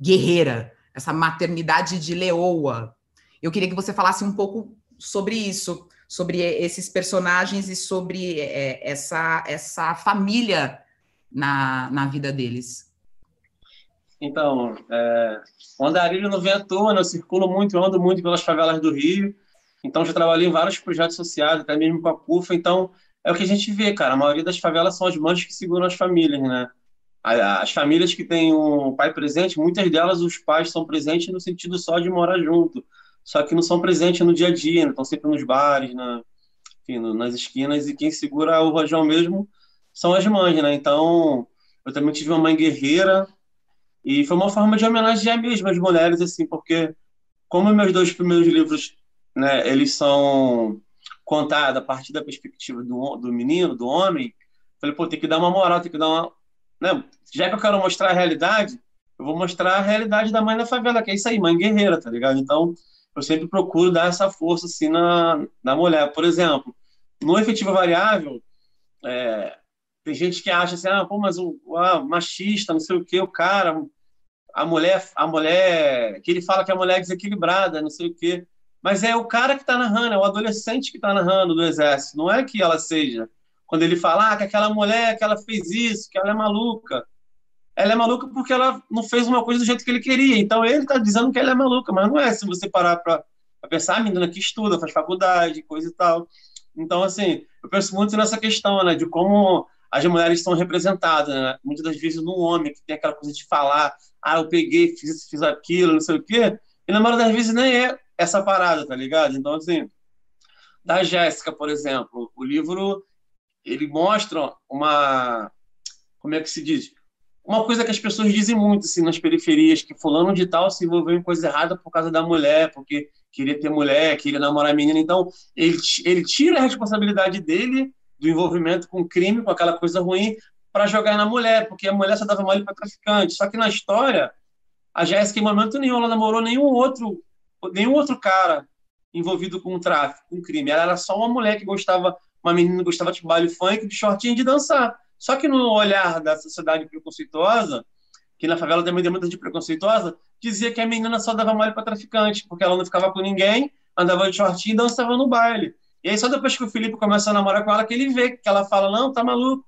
guerreira, essa maternidade de leoa. Eu queria que você falasse um pouco sobre isso, sobre esses personagens e sobre é, essa, essa família na, na vida deles. Então, é, o andarilho não vem à toa, né? eu circulo muito, eu ando muito pelas favelas do Rio, então já trabalhei em vários projetos sociais, até mesmo com a CUFA, então é o que a gente vê, cara, a maioria das favelas são as mães que seguram as famílias, né? As famílias que têm um pai presente, muitas delas os pais são presentes no sentido só de morar junto, só que não são presentes no dia a dia, né? estão sempre nos bares, na, enfim, nas esquinas, e quem segura o rojão mesmo são as mães, né? Então, eu também tive uma mãe guerreira, e foi uma forma de homenagear mesmo as mulheres, assim, porque como meus dois primeiros livros, né, eles são contados a partir da perspectiva do, do menino, do homem, falei, pô, tem que dar uma moral, tem que dar uma... Né, já que eu quero mostrar a realidade, eu vou mostrar a realidade da mãe da favela, que é isso aí, mãe guerreira, tá ligado? Então, eu sempre procuro dar essa força, assim, na, na mulher. Por exemplo, no efetivo variável, é, tem gente que acha assim, ah, pô, mas o ah, machista, não sei o que, o cara, a mulher, a mulher, que ele fala que a mulher é desequilibrada, não sei o quê. Mas é o cara que está narrando, é o adolescente que está narrando do exército, não é que ela seja. Quando ele fala ah, que aquela mulher, que ela fez isso, que ela é maluca. Ela é maluca porque ela não fez uma coisa do jeito que ele queria. Então ele está dizendo que ela é maluca, mas não é. Se você parar para pensar, a menina que estuda, faz faculdade, coisa e tal. Então, assim, eu penso muito nessa questão, né, de como as mulheres estão representadas, né? muitas das vezes no homem, que tem aquela coisa de falar, ah, eu peguei, fiz, fiz aquilo, não sei o quê, e na maioria das vezes nem é essa parada, tá ligado? Então, assim, da Jéssica, por exemplo, o livro, ele mostra uma, como é que se diz? Uma coisa que as pessoas dizem muito, assim, nas periferias, que fulano de tal se envolveu em coisa errada por causa da mulher, porque queria ter mulher, queria namorar menina, então ele, ele tira a responsabilidade dele do envolvimento com crime, com aquela coisa ruim, para jogar na mulher, porque a mulher só dava mole para traficante. Só que na história, a Jéssica, em momento nenhum, ela namorou nenhum outro, nenhum outro cara envolvido com tráfico, com crime. Ela era só uma mulher que gostava, uma menina que gostava de baile funk, de shortinho de dançar. Só que no olhar da sociedade preconceituosa, que na favela também tem muita gente preconceituosa, dizia que a menina só dava mole para traficante, porque ela não ficava com ninguém, andava de shortinho e dançava no baile. E aí, só depois que o Felipe começa a namorar com ela, que ele vê que ela fala: Não, tá maluco.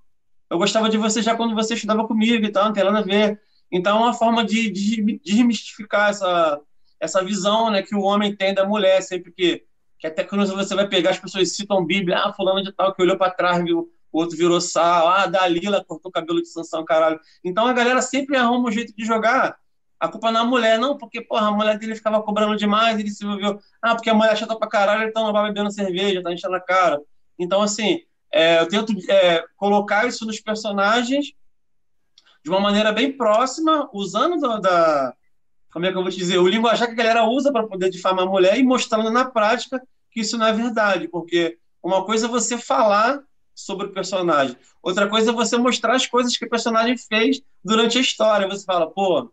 Eu gostava de você já quando você estudava comigo e tal, não tem nada a ver. Então, é uma forma de, de desmistificar essa, essa visão né, que o homem tem da mulher, sempre que, que até quando você vai pegar, as pessoas citam Bíblia, ah, fulano de tal, que olhou para trás, viu, o outro virou sal, ah, Dalila cortou o cabelo de Sansão, caralho. Então, a galera sempre arruma um jeito de jogar a culpa não é mulher, não, porque, porra, a mulher dele ficava cobrando demais, ele se envolveu. Ah, porque a mulher é chata pra caralho, então não vai bebendo cerveja, tá enchendo a cara. Então, assim, é, eu tento é, colocar isso nos personagens de uma maneira bem próxima, usando da, da, como é que eu vou te dizer, o linguajar que a galera usa para poder difamar a mulher e mostrando na prática que isso não é verdade, porque uma coisa é você falar sobre o personagem, outra coisa é você mostrar as coisas que o personagem fez durante a história. Você fala, pô,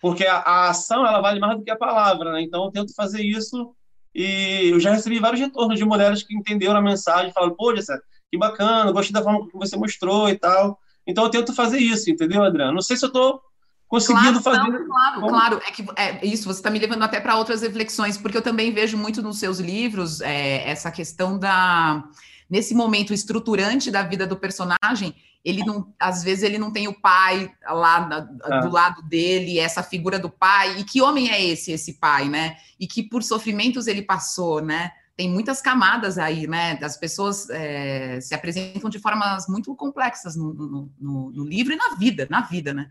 porque a, a, ação ela vale mais do que a palavra, né? Então eu tento fazer isso e eu já recebi vários retornos de mulheres que entenderam a mensagem, falaram, pô, Jessé, que bacana, gostei da forma que você mostrou e tal. Então eu tento fazer isso, entendeu, Adriano? Não sei se eu estou conseguindo claro, fazer. Não, claro, Como... claro. É que é isso, você está me levando até para outras reflexões, porque eu também vejo muito nos seus livros é, essa questão da. Nesse momento estruturante da vida do personagem, ele não, às vezes ele não tem o pai lá na, ah. do lado dele, essa figura do pai. E que homem é esse, esse pai, né? E que por sofrimentos ele passou, né? Tem muitas camadas aí, né? As pessoas é, se apresentam de formas muito complexas no, no, no, no livro e na vida, na vida, né?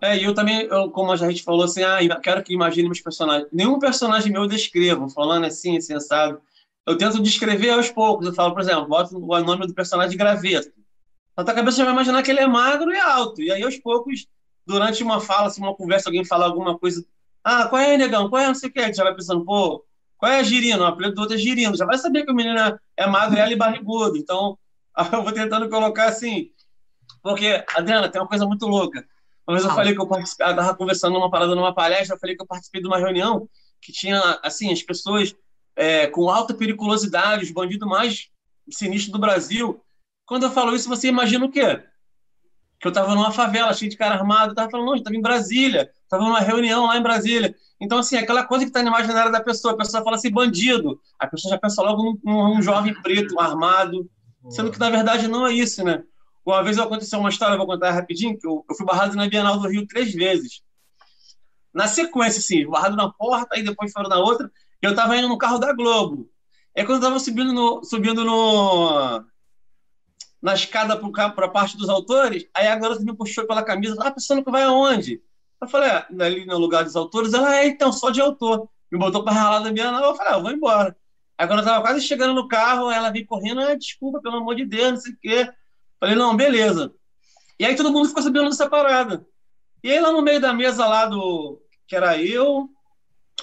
É, e eu também, eu, como a gente falou assim, ah, quero que imagine meus personagens. Nenhum personagem meu eu descrevo, falando assim, assim, sabe? Eu tento descrever aos poucos. Eu falo, por exemplo, boto o nome do personagem de graveto. Na tua cabeça você vai imaginar que ele é magro e alto. E aí, aos poucos, durante uma fala, assim, uma conversa, alguém falar alguma coisa. Ah, qual é, negão? Qual é, não sei o que? Já vai pensando, pô, qual é Girino? O apelido do outro é Girino. Já vai saber que o menino é, é magro, ela e barrigudo. Então, eu vou tentando colocar assim. Porque, Adriana, tem uma coisa muito louca. Uma vez eu falei que eu estava conversando numa parada, numa palestra, eu falei que eu participei de uma reunião que tinha, assim, as pessoas é, com alta periculosidade, os bandidos mais sinistros do Brasil. Quando eu falo isso, você imagina o quê? Que eu estava numa favela, cheio de cara armado, estava falando, eu estava em Brasília, estava numa reunião lá em Brasília. Então, assim, aquela coisa que está no imaginário da pessoa, a pessoa fala assim, bandido, a pessoa já pensa logo num, num jovem preto, armado, sendo que, na verdade, não é isso, né? Uma vez aconteceu uma história, vou contar rapidinho, que eu, eu fui barrado na Bienal do Rio três vezes. Na sequência, assim, barrado na porta, aí depois foram na outra, eu estava indo no carro da Globo. É quando eu estava subindo, no, subindo no, na escada para a parte dos autores, aí a garota me puxou pela camisa, ah, pensando que vai aonde? Eu falei, ah, ali no lugar dos autores, ela é, então, só de autor. Me botou para ralar da Bienal, eu falei, ah, eu vou embora. Aí quando eu estava quase chegando no carro, ela veio correndo, ah, desculpa, pelo amor de Deus, não sei o quê. Falei, não, beleza. E aí todo mundo ficou sabendo dessa parada. E aí lá no meio da mesa lá do. que era eu.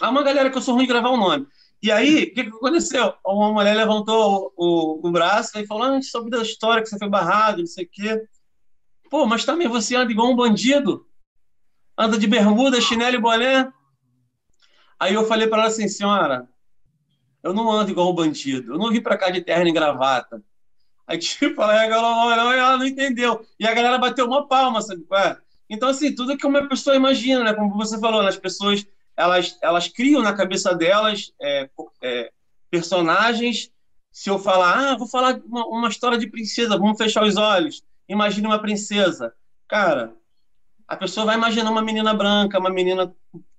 Há uma galera que eu sou ruim de gravar o nome. E aí, o que, que aconteceu? Uma mulher levantou o, o, o braço e falou: ah, soube da história que você foi barrado, não sei o quê. Pô, mas também você anda igual um bandido? Anda de bermuda, chinelo e boné? Aí eu falei para ela assim: senhora, eu não ando igual um bandido. Eu não vim para cá de terno e gravata. Aí, tipo, aí a galera olhou e ela não entendeu. E a galera bateu uma palma, sabe? É. Então, assim, tudo que uma pessoa imagina, né? Como você falou, né? as pessoas, elas, elas criam na cabeça delas é, é, personagens. Se eu falar, ah, vou falar uma, uma história de princesa, vamos fechar os olhos. Imagine uma princesa. Cara, a pessoa vai imaginar uma menina branca, uma menina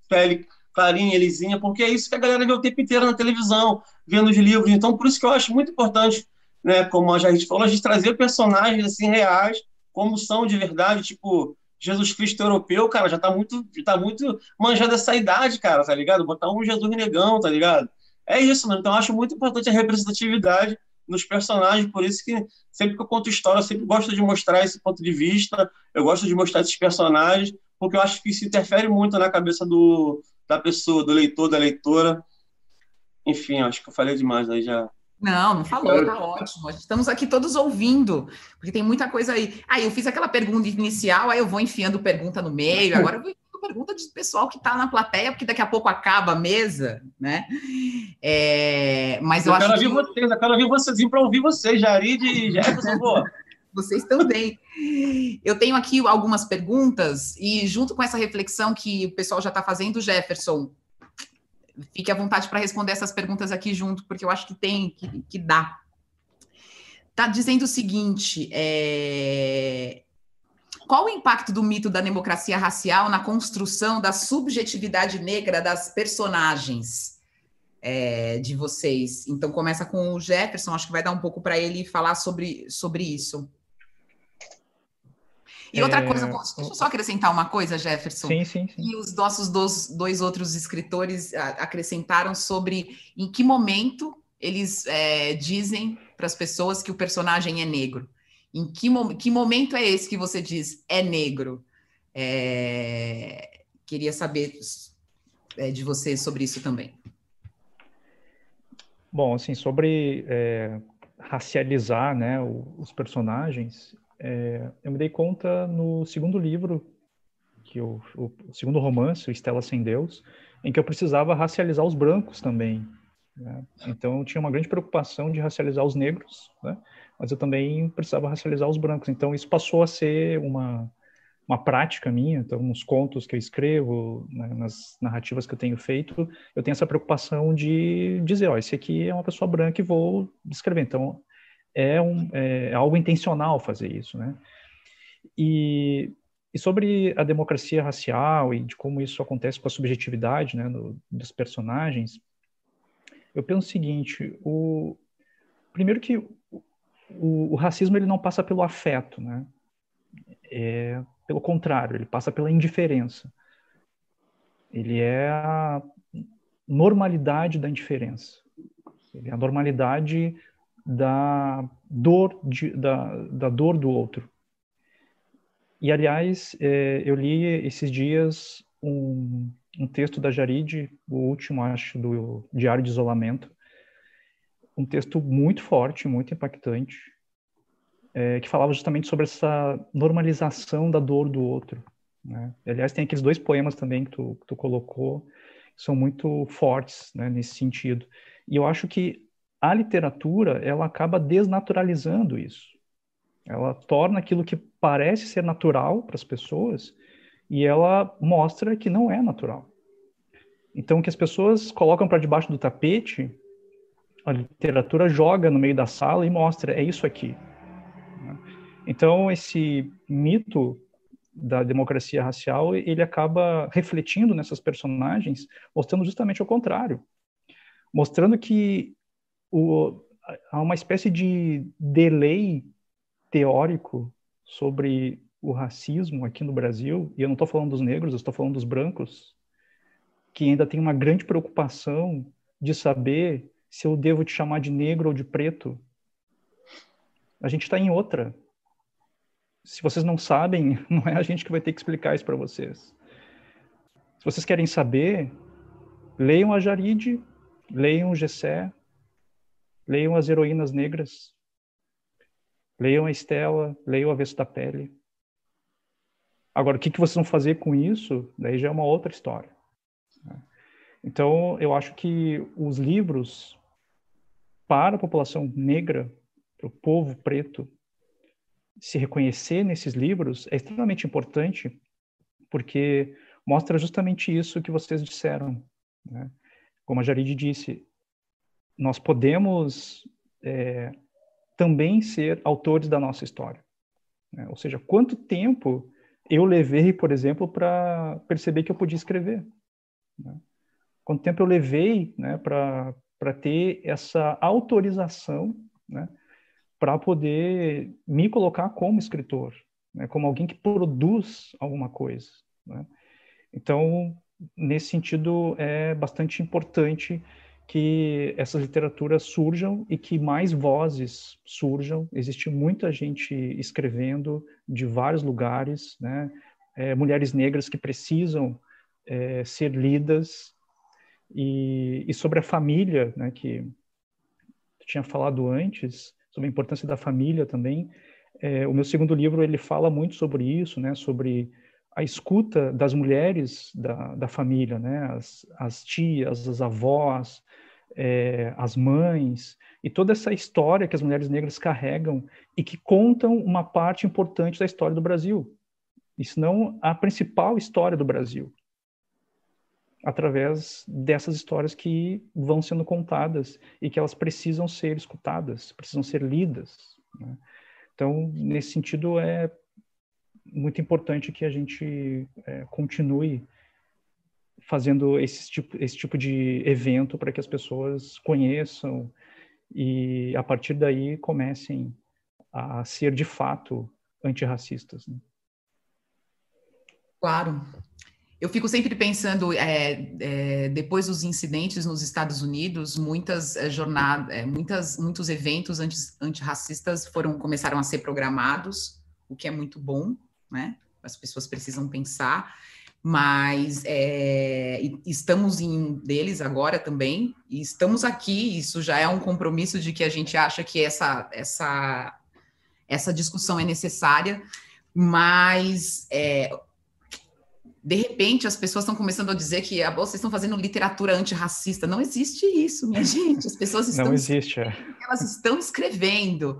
pele clarinha, lisinha, porque é isso que a galera vê o tempo inteiro na televisão, vendo os livros. Então, por isso que eu acho muito importante né, como a gente falou, a gente trazer personagens assim reais, como são de verdade, tipo Jesus Cristo europeu, cara, já tá muito, tá muito manjado essa idade, cara, tá ligado? Botar um Jesus negão, tá ligado? É isso, mano. Então acho muito importante a representatividade nos personagens, por isso que sempre que eu conto história, eu sempre gosto de mostrar esse ponto de vista, eu gosto de mostrar esses personagens, porque eu acho que isso interfere muito na cabeça do, da pessoa, do leitor, da leitora. Enfim, acho que eu falei demais aí já. Não, não falou, tá ótimo. Estamos aqui todos ouvindo, porque tem muita coisa aí. Aí ah, eu fiz aquela pergunta inicial, aí eu vou enfiando pergunta no meio, agora eu vou enfiando pergunta de pessoal que está na plateia, porque daqui a pouco acaba a mesa, né? É, mas eu, eu quero acho ouvir que... vocês, eu quero ouvir vocês, para ouvir vocês, Jarid e Jefferson, pô. Vocês também. Eu tenho aqui algumas perguntas, e junto com essa reflexão que o pessoal já está fazendo, Jefferson, fique à vontade para responder essas perguntas aqui junto, porque eu acho que tem, que, que dá. Está dizendo o seguinte: é... qual o impacto do mito da democracia racial na construção da subjetividade negra das personagens é, de vocês? Então, começa com o Jefferson, acho que vai dar um pouco para ele falar sobre, sobre isso. E outra é... coisa, deixa eu só acrescentar uma coisa, Jefferson. Sim, sim, sim. E os nossos dois, dois outros escritores acrescentaram sobre em que momento eles é, dizem para as pessoas que o personagem é negro. Em que, que momento é esse que você diz é negro? É... Queria saber é, de você sobre isso também. Bom, assim, sobre é, racializar né, os personagens, é, eu me dei conta no segundo livro, que o, o, segundo romance, o Estela Sem Deus, em que eu precisava racializar os brancos também. Né? Então, eu tinha uma grande preocupação de racializar os negros, né? mas eu também precisava racializar os brancos. Então isso passou a ser uma uma prática minha, então nos contos que eu escrevo, né, nas narrativas que eu tenho feito, eu tenho essa preocupação de dizer, ó, esse aqui é uma pessoa branca e vou descrever. Então é, um, é algo intencional fazer isso, né? E, e sobre a democracia racial e de como isso acontece com a subjetividade, né, no, dos personagens, eu penso o seguinte: o primeiro que o, o, o racismo ele não passa pelo afeto, né? É, pelo contrário, ele passa pela indiferença. Ele é a normalidade da indiferença. Ele é a normalidade da dor, de, da, da dor do outro. E, aliás, é, eu li esses dias um, um texto da Jarid, o último, acho, do Diário de Isolamento. Um texto muito forte, muito impactante, é, que falava justamente sobre essa normalização da dor do outro. Né? Aliás, tem aqueles dois poemas também que tu, que tu colocou, que são muito fortes né, nesse sentido. E eu acho que a literatura, ela acaba desnaturalizando isso. Ela torna aquilo que parece ser natural para as pessoas e ela mostra que não é natural. Então, que as pessoas colocam para debaixo do tapete, a literatura joga no meio da sala e mostra, é isso aqui. Então, esse mito da democracia racial, ele acaba refletindo nessas personagens, mostrando justamente o contrário. Mostrando que o, há uma espécie de delay teórico sobre o racismo aqui no Brasil, e eu não estou falando dos negros, eu estou falando dos brancos, que ainda tem uma grande preocupação de saber se eu devo te chamar de negro ou de preto. A gente está em outra se vocês não sabem, não é a gente que vai ter que explicar isso para vocês. Se vocês querem saber, leiam a Jaride, leiam o Gessé, leiam as heroínas negras, leiam a Estela, leiam a Vesta Pele. Agora, o que, que vocês vão fazer com isso, daí já é uma outra história. Né? Então, eu acho que os livros, para a população negra, para o povo preto, se reconhecer nesses livros é extremamente importante, porque mostra justamente isso que vocês disseram. Né? Como a Jarid disse, nós podemos é, também ser autores da nossa história. Né? Ou seja, quanto tempo eu levei, por exemplo, para perceber que eu podia escrever? Né? Quanto tempo eu levei né, para ter essa autorização né, para poder me colocar como escritor, né, como alguém que produz alguma coisa. Né? Então, nesse sentido, é bastante importante que essas literaturas surjam e que mais vozes surjam. Existe muita gente escrevendo de vários lugares, né? É, mulheres negras que precisam é, ser lidas e, e, sobre a família, né? Que tinha falado antes sobre a importância da família também. É, o meu segundo livro ele fala muito sobre isso, né? Sobre a escuta das mulheres da, da família, né? As, as tias, as avós, é, as mães e toda essa história que as mulheres negras carregam e que contam uma parte importante da história do Brasil, e se não a principal história do Brasil através dessas histórias que vão sendo contadas e que elas precisam ser escutadas, precisam ser lidas. Né? Então, nesse sentido, é muito importante que a gente é, continue fazendo esse tipo, esse tipo de evento para que as pessoas conheçam e, a partir daí, comecem a ser, de fato, antirracistas. Né? Claro. Eu fico sempre pensando, é, é, depois dos incidentes nos Estados Unidos, muitas é, jornadas, é, muitas, muitos eventos anti, antirracistas foram começaram a ser programados, o que é muito bom, né? As pessoas precisam pensar, mas é, estamos em um deles agora também, e estamos aqui. Isso já é um compromisso de que a gente acha que essa essa essa discussão é necessária, mas é, de repente as pessoas estão começando a dizer que ah, vocês estão fazendo literatura antirracista. Não existe isso, minha gente. As pessoas estão. Não existe. É. Elas estão escrevendo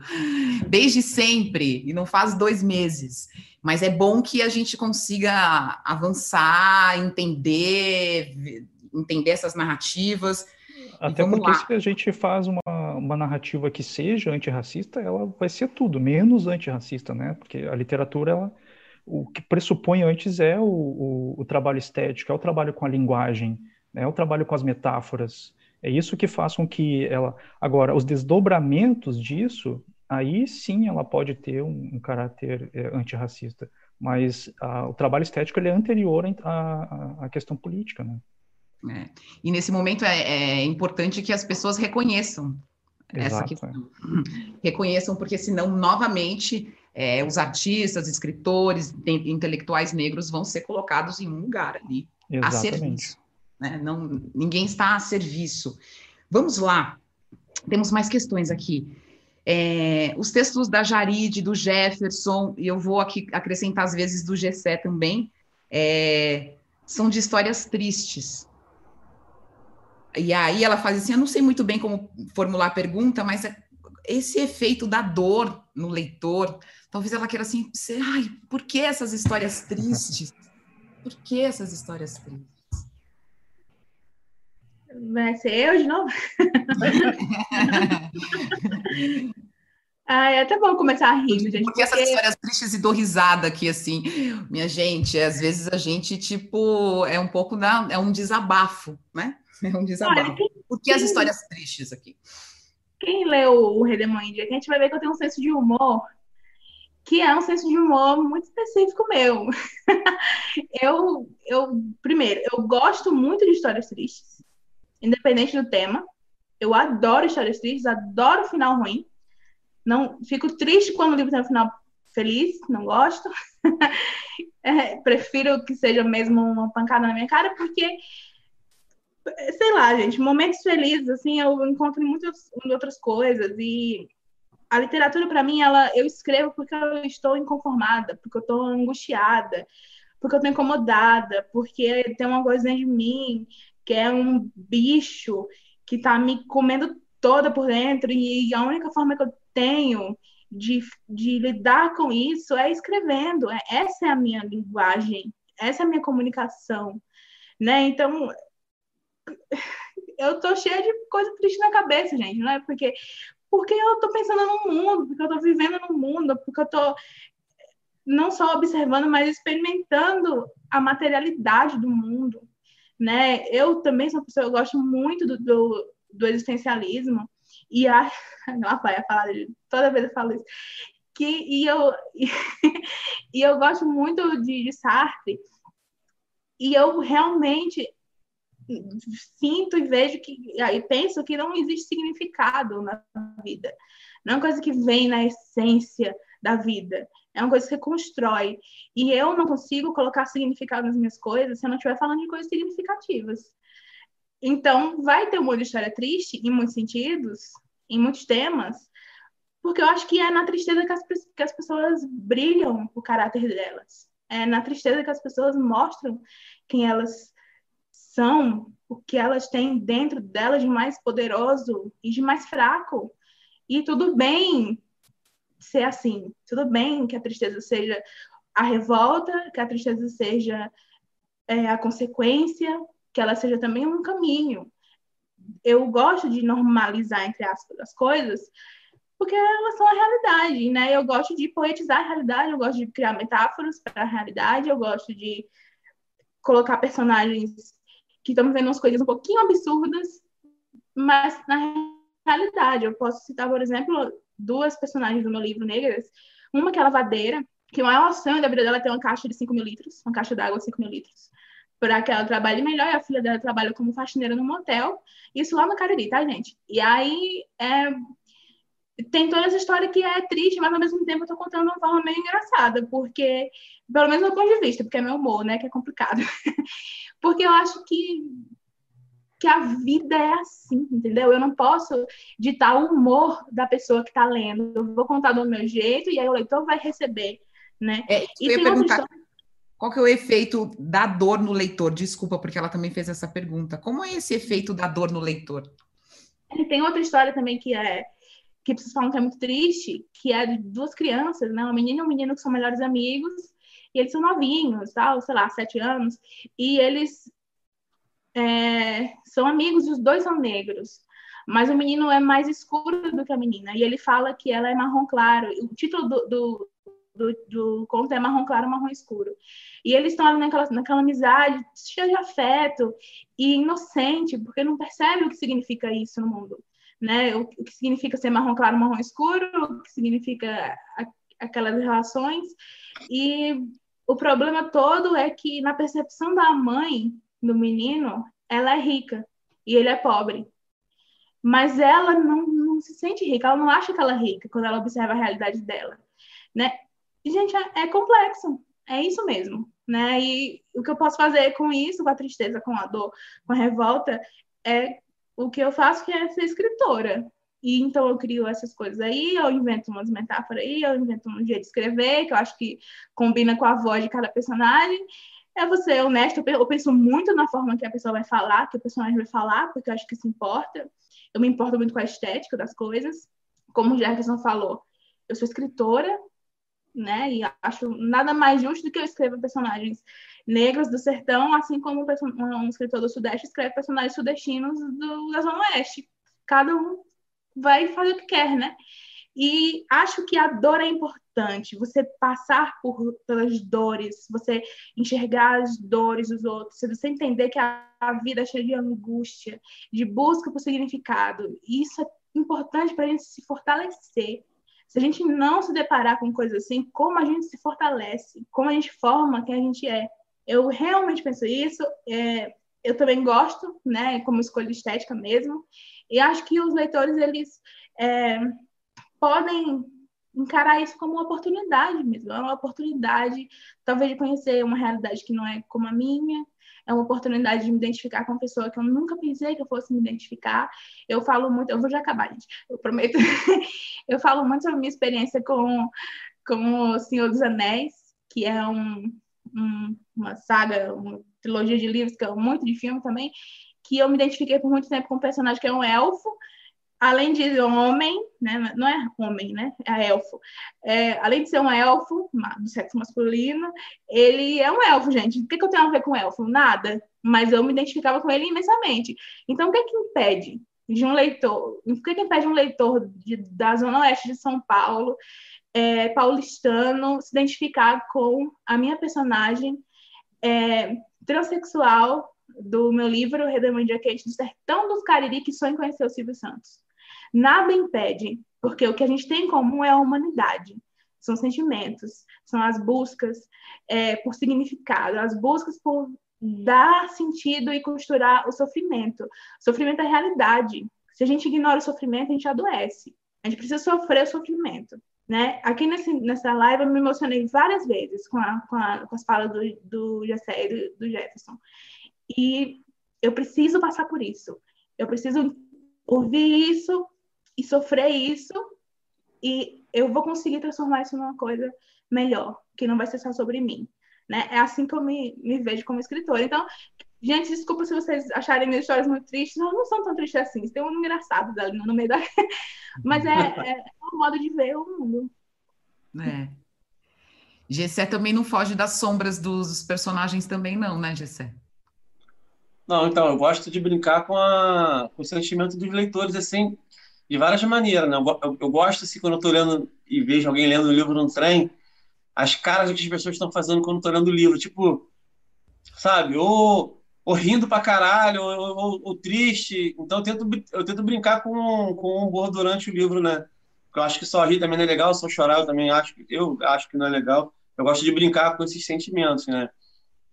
desde sempre, e não faz dois meses. Mas é bom que a gente consiga avançar, entender, entender essas narrativas. Até porque lá. se a gente faz uma, uma narrativa que seja antirracista, ela vai ser tudo, menos antirracista, né? Porque a literatura, ela o que pressupõe antes é o, o, o, trabalho estético, é o trabalho com a linguagem, né, é o trabalho com as metáforas. É isso que faz com que ela. Agora, os desdobramentos disso, aí sim ela pode ter um, um caráter é, antirracista. Mas a, o trabalho estético ele é anterior à, à questão política. Né? É. E nesse momento é, é, importante que as pessoas reconheçam Exato, essa questão. É. Reconheçam, porque senão, novamente, é, os artistas, escritores, intelectuais negros vão ser colocados em um lugar ali, Exatamente. a serviço. Né? Não, ninguém está a serviço. Vamos lá, temos mais questões aqui. É, os textos da Jarid, do Jefferson, e eu vou aqui acrescentar às vezes do Gessé também, é, são de histórias tristes. E aí ela faz assim, eu não sei muito bem como formular a pergunta, mas é esse efeito da dor no leitor, talvez ela queira assim, ai, por que essas histórias tristes? Por que essas histórias tristes? Vai ser eu de novo? Ai, é até bom começar a rir, gente. Porque, porque essas histórias tristes e dou risada aqui, assim, minha gente, às vezes a gente, tipo, é um pouco, na, é um desabafo, né? É um desabafo. Olha, Por que as histórias tristes aqui? Quem leu o Redemoinho que a gente vai ver que eu tenho um senso de humor que é um senso de humor muito específico meu. eu, eu, primeiro, eu gosto muito de histórias tristes, independente do tema. Eu adoro histórias tristes, adoro final ruim. Não fico triste quando o livro tem um final feliz, não gosto. é, prefiro que seja mesmo uma pancada na minha cara, porque sei lá, gente, momentos felizes, assim, eu encontro em muitas outras coisas e a literatura para mim, ela eu escrevo porque eu estou inconformada, porque eu estou angustiada, porque eu estou incomodada, porque tem uma coisa dentro de mim que é um bicho que está me comendo toda por dentro e a única forma que eu tenho de, de lidar com isso é escrevendo. É, essa é a minha linguagem, essa é a minha comunicação, né? Então eu tô cheia de coisa triste na cabeça, gente, não é? Porque, porque eu tô pensando no mundo, porque eu tô vivendo no mundo, porque eu tô não só observando, mas experimentando a materialidade do mundo, né? Eu também sou uma pessoa, eu gosto muito do, do, do existencialismo, e a, ela vai falar toda vez eu falo isso, que, e, eu, e, e eu gosto muito de, de Sartre, e eu realmente sinto e vejo que aí penso que não existe significado na vida. Não é uma coisa que vem na essência da vida. É uma coisa que constrói. E eu não consigo colocar significado nas minhas coisas se eu não estiver falando de coisas significativas. Então, vai ter um monte de história triste, em muitos sentidos, em muitos temas, porque eu acho que é na tristeza que as, que as pessoas brilham o caráter delas. É na tristeza que as pessoas mostram quem elas são o que elas têm dentro delas de mais poderoso e de mais fraco. E tudo bem ser assim, tudo bem que a tristeza seja a revolta, que a tristeza seja é, a consequência, que ela seja também um caminho. Eu gosto de normalizar, entre aspas, as coisas, porque elas são a realidade, né? Eu gosto de poetizar a realidade, eu gosto de criar metáforas para a realidade, eu gosto de colocar personagens que estamos vendo umas coisas um pouquinho absurdas, mas na realidade, eu posso citar, por exemplo, duas personagens do meu livro negras. Uma que é lavadeira, que o maior sonho da vida dela é ter uma caixa de 5 mil litros, uma caixa d'água de 5 mil litros, para que ela trabalhe melhor. E a filha dela trabalha como faxineira no motel. Isso lá no Cariri, tá, gente? E aí, é, tem toda essa história que é triste, mas ao mesmo tempo eu tô contando de uma forma meio engraçada, porque, pelo menos do ponto de vista, porque é meu humor, né, que é complicado. porque eu acho que que a vida é assim, entendeu? Eu não posso ditar o humor da pessoa que está lendo. Eu vou contar do meu jeito e aí o leitor vai receber, né? É, eu ia perguntar Qual que é o efeito da dor no leitor? Desculpa, porque ela também fez essa pergunta. Como é esse efeito da dor no leitor? E tem outra história também que é que vocês falam que é muito triste, que é de duas crianças, né? Uma menina e um menino que são melhores amigos, e eles são novinhos, tal, sei lá, sete anos, e eles é, são amigos e os dois são negros. Mas o menino é mais escuro do que a menina, e ele fala que ela é marrom claro. O título do, do, do, do conto é marrom claro, marrom escuro. E eles estão ali naquela, naquela amizade, cheia de afeto e inocente, porque não percebe o que significa isso no mundo. Né? O, o que significa ser marrom claro, marrom escuro, o que significa a, aquelas relações. E o problema todo é que, na percepção da mãe do menino, ela é rica e ele é pobre. Mas ela não, não se sente rica, ela não acha que ela é rica quando ela observa a realidade dela. Né? E, gente, é, é complexo. É isso mesmo, né? E o que eu posso fazer com isso, com a tristeza, com a dor, com a revolta, é o que eu faço, que é ser escritora. E então eu crio essas coisas aí, eu invento umas metáforas aí, eu invento um jeito de escrever, que eu acho que combina com a voz de cada personagem. É você honesto, eu penso muito na forma que a pessoa vai falar, que o personagem vai falar, porque eu acho que isso importa. Eu me importo muito com a estética das coisas. Como o Jefferson falou, eu sou escritora, né? E acho nada mais justo do que eu escreva personagens negros do sertão, assim como um escritor do Sudeste escreve personagens sudestinos do, da Zona Oeste. Cada um vai fazer o que quer, né? E acho que a dor é importante, você passar por pelas dores, você enxergar as dores dos outros, você entender que a, a vida é cheia de angústia, de busca por significado. Isso é importante para a gente se fortalecer, se a gente não se deparar com coisas assim, como a gente se fortalece, como a gente forma quem a gente é. Eu realmente penso isso. É, eu também gosto, né, como escolha estética mesmo, e acho que os leitores eles é, podem encarar isso como uma oportunidade mesmo, é uma oportunidade talvez de conhecer uma realidade que não é como a minha, é uma oportunidade de me identificar com uma pessoa que eu nunca pensei que eu fosse me identificar. Eu falo muito, eu vou já acabar, gente, eu prometo. eu falo muito sobre minha experiência com, com O Senhor dos Anéis, que é um, um, uma saga, uma trilogia de livros, que é muito de filme também, que eu me identifiquei por muito tempo com um personagem que é um elfo, além de homem, né, não é homem, né, é elfo. É, além de ser um elfo do sexo masculino, ele é um elfo, gente. O que, que eu tenho a ver com elfo? Nada. Mas eu me identificava com ele imensamente. Então, o que que impede de um leitor? O que, que impede um leitor de, da zona oeste de São Paulo, é, paulistano, se identificar com a minha personagem é, transexual do meu livro Redemoindia Kate do Sertão dos Cariri, que sonha em conhecer o Silvio Santos? Nada impede, porque o que a gente tem em comum é a humanidade. São sentimentos, são as buscas é, por significado, as buscas por dar sentido e costurar o sofrimento. O sofrimento é realidade. Se a gente ignora o sofrimento, a gente adoece. A gente precisa sofrer o sofrimento. Né? Aqui nesse, nessa live eu me emocionei várias vezes com, a, com, a, com as falas do, do Jessé e do, do Jefferson. E eu preciso passar por isso. Eu preciso ouvir isso e sofrer isso e eu vou conseguir transformar isso numa coisa melhor, que não vai ser só sobre mim. Né? É assim que eu me, me vejo como escritora. Então, gente, desculpa se vocês acharem minhas histórias muito tristes, não, não são tão tristes assim, tem um engraçado ali no meio da. Mas é, é, é um modo de ver o mundo. É. Gessé também não foge das sombras dos personagens também, não, né, Gessé? Não, então, eu gosto de brincar com, a, com o sentimento dos leitores, assim, de várias maneiras, né? Eu, eu, gosto, assim, quando eu estou lendo e vejo alguém lendo um livro no trem, as caras que as pessoas estão fazendo quando estou lendo o livro, tipo, sabe, ou, ou rindo pra caralho, ou, ou, ou, triste. Então eu tento, eu tento brincar com, com o humor durante o livro, né? Porque eu acho que só rir também não é legal, só chorar eu também acho, eu acho que não é legal. Eu gosto de brincar com esses sentimentos, né?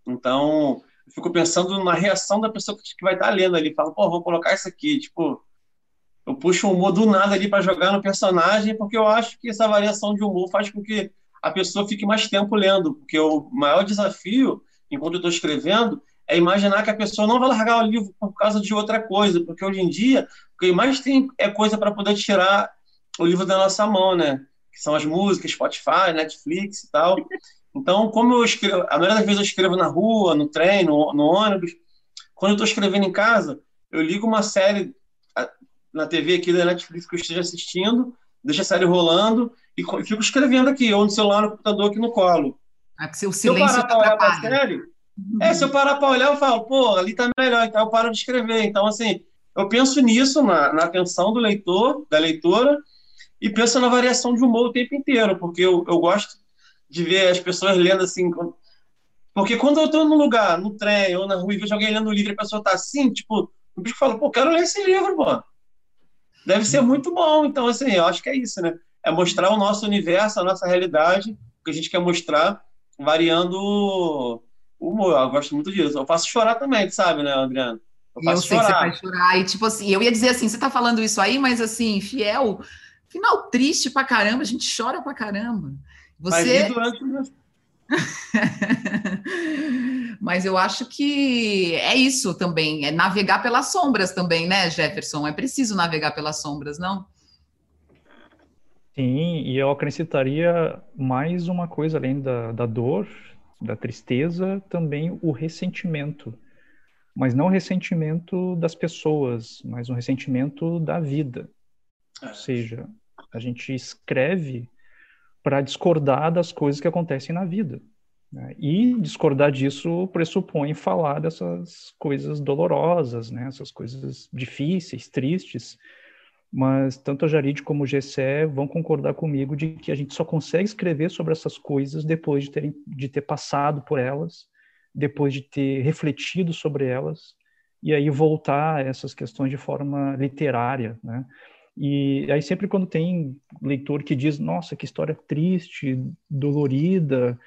Então, eu fico pensando na reação da pessoa que vai estar lendo ali. Fala, pô, vou colocar isso aqui. Tipo, eu puxo o humor do nada ali para jogar no personagem, porque eu acho que essa variação de humor faz com que a pessoa fique mais tempo lendo. Porque o maior desafio, enquanto eu estou escrevendo, é imaginar que a pessoa não vai largar o livro por causa de outra coisa. Porque hoje em dia, o que mais tem é coisa para poder tirar o livro da nossa mão, né? Que são as músicas, Spotify, Netflix e tal. Então, como eu escrevo, a maioria das vezes eu escrevo na rua, no trem, no, no ônibus, quando eu estou escrevendo em casa, eu ligo uma série na TV aqui da Netflix que eu esteja assistindo, deixo a série rolando e fico escrevendo aqui, ou no celular, no computador, aqui no colo. Ah, se se eu parar para olhar para a série, uhum. é, se eu parar para olhar, eu falo, pô, ali tá melhor, então eu paro de escrever. Então, assim, eu penso nisso, na, na atenção do leitor, da leitora, e penso na variação de humor o tempo inteiro, porque eu, eu gosto de ver as pessoas lendo assim. Porque quando eu estou num lugar, no trem ou na rua e vejo alguém lendo um livro e a pessoa está assim, tipo, o bicho fala, pô, quero ler esse livro, pô. Deve ser muito bom. Então, assim, eu acho que é isso, né? É mostrar o nosso universo, a nossa realidade, o que a gente quer mostrar, variando o humor. Eu gosto muito disso. Eu faço chorar também, sabe, né, Adriano? Eu, faço eu sei chorar. que você faz chorar. E, tipo assim, eu ia dizer assim, você tá falando isso aí, mas assim, fiel, final triste pra caramba, a gente chora pra caramba. Você... Mas durante Mas eu acho que é isso também, é navegar pelas sombras também, né, Jefferson? É preciso navegar pelas sombras, não? Sim, e eu acrescentaria mais uma coisa além da, da dor, da tristeza, também o ressentimento. Mas não o ressentimento das pessoas, mas um ressentimento da vida. Ou seja, a gente escreve para discordar das coisas que acontecem na vida. Né? E discordar disso pressupõe falar dessas coisas dolorosas, né? essas coisas difíceis, tristes. Mas tanto a Jarid como o Gessé vão concordar comigo de que a gente só consegue escrever sobre essas coisas depois de, terem, de ter passado por elas, depois de ter refletido sobre elas, e aí voltar a essas questões de forma literária, né? E aí sempre quando tem leitor que diz, nossa, que história triste, dolorida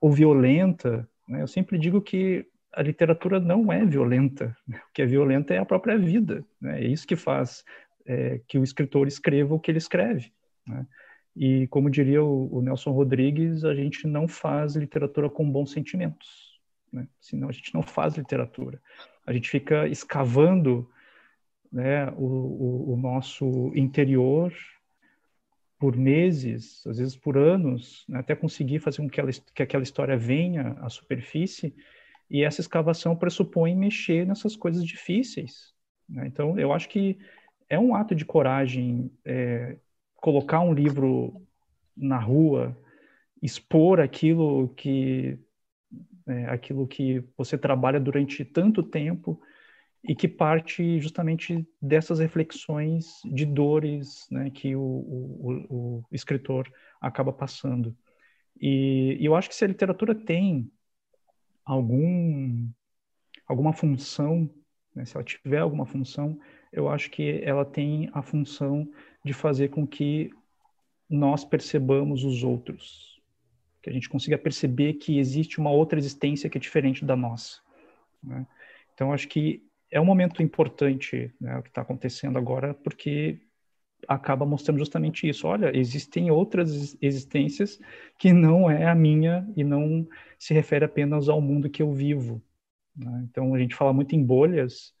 ou violenta, né? eu sempre digo que a literatura não é violenta. O que é violenta é a própria vida. Né? É isso que faz é, que o escritor escreva o que ele escreve. Né? E como diria o, o, Nelson Rodrigues, a gente não faz literatura com bons sentimentos. Né? Senão a gente não faz literatura. A gente fica escavando né, o, o, o nosso interior por meses, às vezes por anos, né, até conseguir fazer com que, ela, que aquela história venha à superfície, e essa escavação pressupõe mexer nessas coisas difíceis. Né? Então, eu acho que é um ato de coragem é, colocar um livro na rua, expor aquilo que é, aquilo que você trabalha durante tanto tempo e que parte justamente dessas reflexões de dores né, que o, o, o, escritor acaba passando. E, e, eu acho que se a literatura tem algum, alguma função, né, se ela tiver alguma função, eu acho que ela tem a função de fazer com que nós percebamos os outros, que a gente consiga perceber que existe uma outra existência que é diferente da nossa. Né? Então, acho que é um momento importante né, o que está acontecendo agora, porque acaba mostrando justamente isso. Olha, existem outras existências que não é a minha e não se refere apenas ao mundo que eu vivo. Né? Então, a gente fala muito em bolhas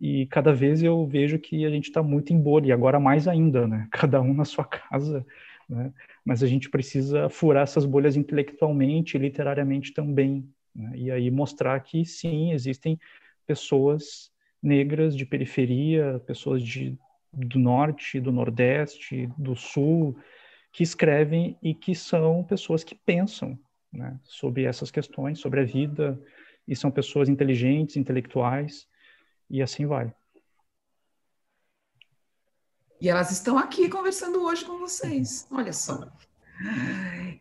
e cada vez eu vejo que a gente está muito em bolha, e agora mais ainda, né? Cada um na sua casa, né? Mas a gente precisa furar essas bolhas intelectualmente literariamente também, né? E aí mostrar que sim, existem pessoas negras de periferia, pessoas de, do norte, do nordeste, do sul, que escrevem e que são pessoas que pensam né, sobre essas questões, sobre a vida, e são pessoas inteligentes, intelectuais, e assim vai. E elas estão aqui conversando hoje com vocês. Olha só.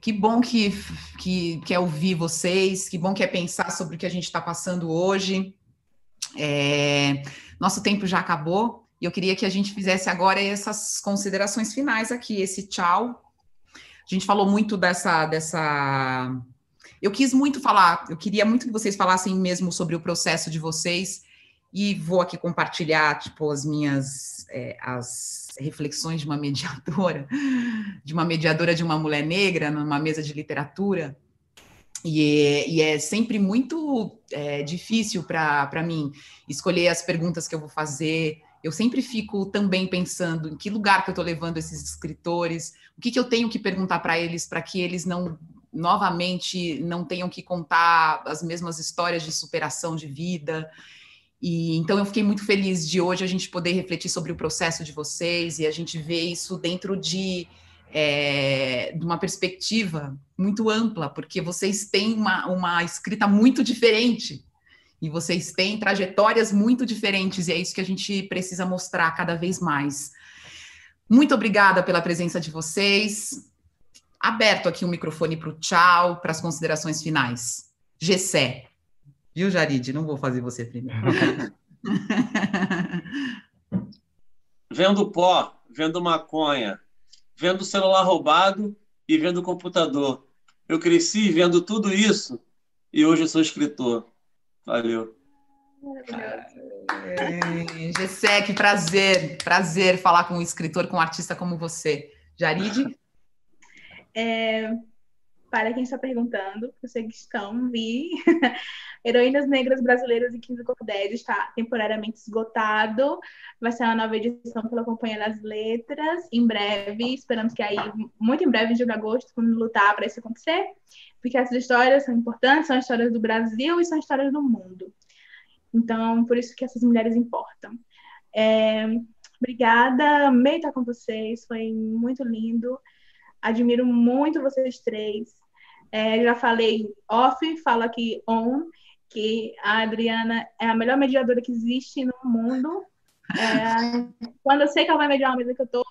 Que bom que, que quer ouvir vocês, que bom que é pensar sobre o que a gente está passando hoje. É, nosso tempo já acabou e eu queria que a gente fizesse agora essas considerações finais aqui, esse tchau. A gente falou muito dessa, dessa. Eu quis muito falar, eu queria muito que vocês falassem mesmo sobre o processo de vocês e vou aqui compartilhar tipo as minhas é, as reflexões de uma mediadora, de uma mediadora de uma mulher negra numa mesa de literatura e é, e é, sempre muito é, difícil para mim escolher as perguntas que eu vou fazer. Eu sempre fico também pensando em que lugar que eu estou levando esses escritores, o que, que eu tenho que perguntar para eles para que eles não novamente não tenham que contar as mesmas histórias de superação de vida. E então eu fiquei muito feliz de hoje a gente poder refletir sobre o processo de vocês e a gente ver isso dentro de, é, de uma perspectiva muito ampla, porque vocês têm uma, uma escrita muito diferente e vocês têm trajetórias muito diferentes, e é isso que a gente precisa mostrar cada vez mais. Muito obrigada pela presença de vocês. Aberto aqui o microfone para o tchau, para as considerações finais. Gessé. Viu, Jarid? Não vou fazer você primeiro. vendo pó, vendo maconha, vendo celular roubado e vendo computador. Eu cresci vendo tudo isso e hoje eu sou escritor. Valeu. Gessé, que prazer, prazer falar com um escritor, com um artista como você. Jarid? É, para quem está perguntando, sei que estão, vi. Heroínas Negras Brasileiras e 15 Cordéis está temporariamente esgotado. Vai ser uma nova edição pela Companhia das Letras. Em breve, esperamos que aí, muito em breve, em julho agosto, vamos lutar para isso acontecer. Porque essas histórias são importantes, são histórias do Brasil e são histórias do mundo. Então, por isso que essas mulheres importam. É, obrigada, amei estar com vocês, foi muito lindo. Admiro muito vocês três. É, já falei off, falo aqui on, que a Adriana é a melhor mediadora que existe no mundo. É, quando eu sei que ela vai mediar uma mesa que eu tô,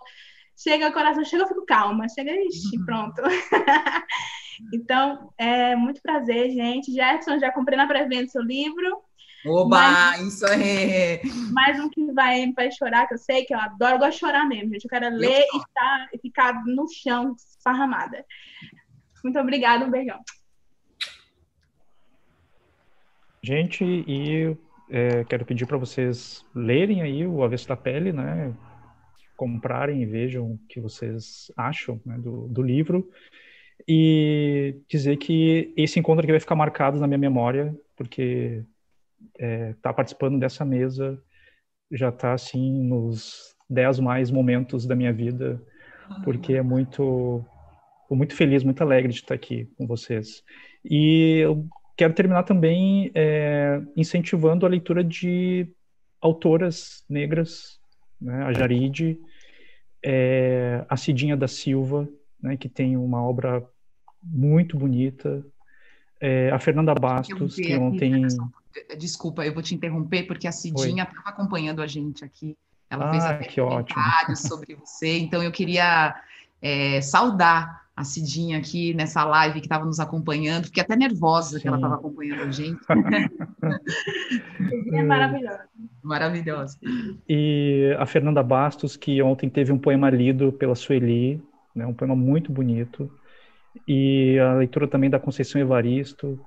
chega o coração, chega, eu fico calma, chega, ixi, pronto. então, é muito prazer, gente. Jefferson, já comprei na pré-venda seu livro. Oba, isso aí! Mais um que vai, vai chorar, que eu sei que eu adoro, eu gosto de chorar mesmo, gente. Eu quero ler eu... e, tá, e ficar no chão, esparramada. Muito obrigada, um beijão. Gente, e é, quero pedir para vocês lerem aí o Avesso da Pele, né? Comprarem e vejam o que vocês acham né, do, do livro. E dizer que esse encontro aqui vai ficar marcado na minha memória, porque é, tá participando dessa mesa já está assim nos dez mais momentos da minha vida, porque é muito, muito feliz, muito alegre de estar aqui com vocês. E eu quero terminar também é, incentivando a leitura de autoras negras, né, a Jaride, é, a Cidinha da Silva, né, que tem uma obra muito bonita, é, a Fernanda Bastos, que ontem desculpa, eu vou te interromper, porque a Cidinha estava acompanhando a gente aqui. Ela ah, fez até comentários sobre você, então eu queria é, saudar a Cidinha aqui nessa live que estava nos acompanhando, fiquei até nervosa Sim. que ela estava acompanhando a gente. é maravilhosa. Maravilhosa. E a Fernanda Bastos, que ontem teve um poema lido pela Sueli, né, um poema muito bonito, e a leitura também da Conceição Evaristo,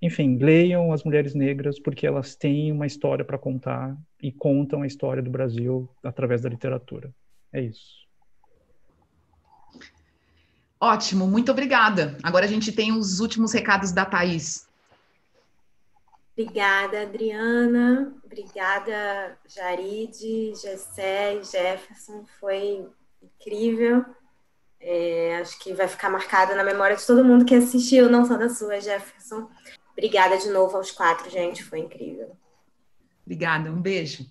enfim, leiam as mulheres negras porque elas têm uma história para contar e contam a história do Brasil através da literatura. É isso. Ótimo, muito obrigada. Agora a gente tem os últimos recados da Thaís. Obrigada, Adriana. Obrigada, Jaride, Gessé e Jefferson. Foi incrível. É, acho que vai ficar marcada na memória de todo mundo que assistiu, não só da sua, Jefferson. Obrigada de novo aos quatro, gente. Foi incrível. Obrigada, um beijo.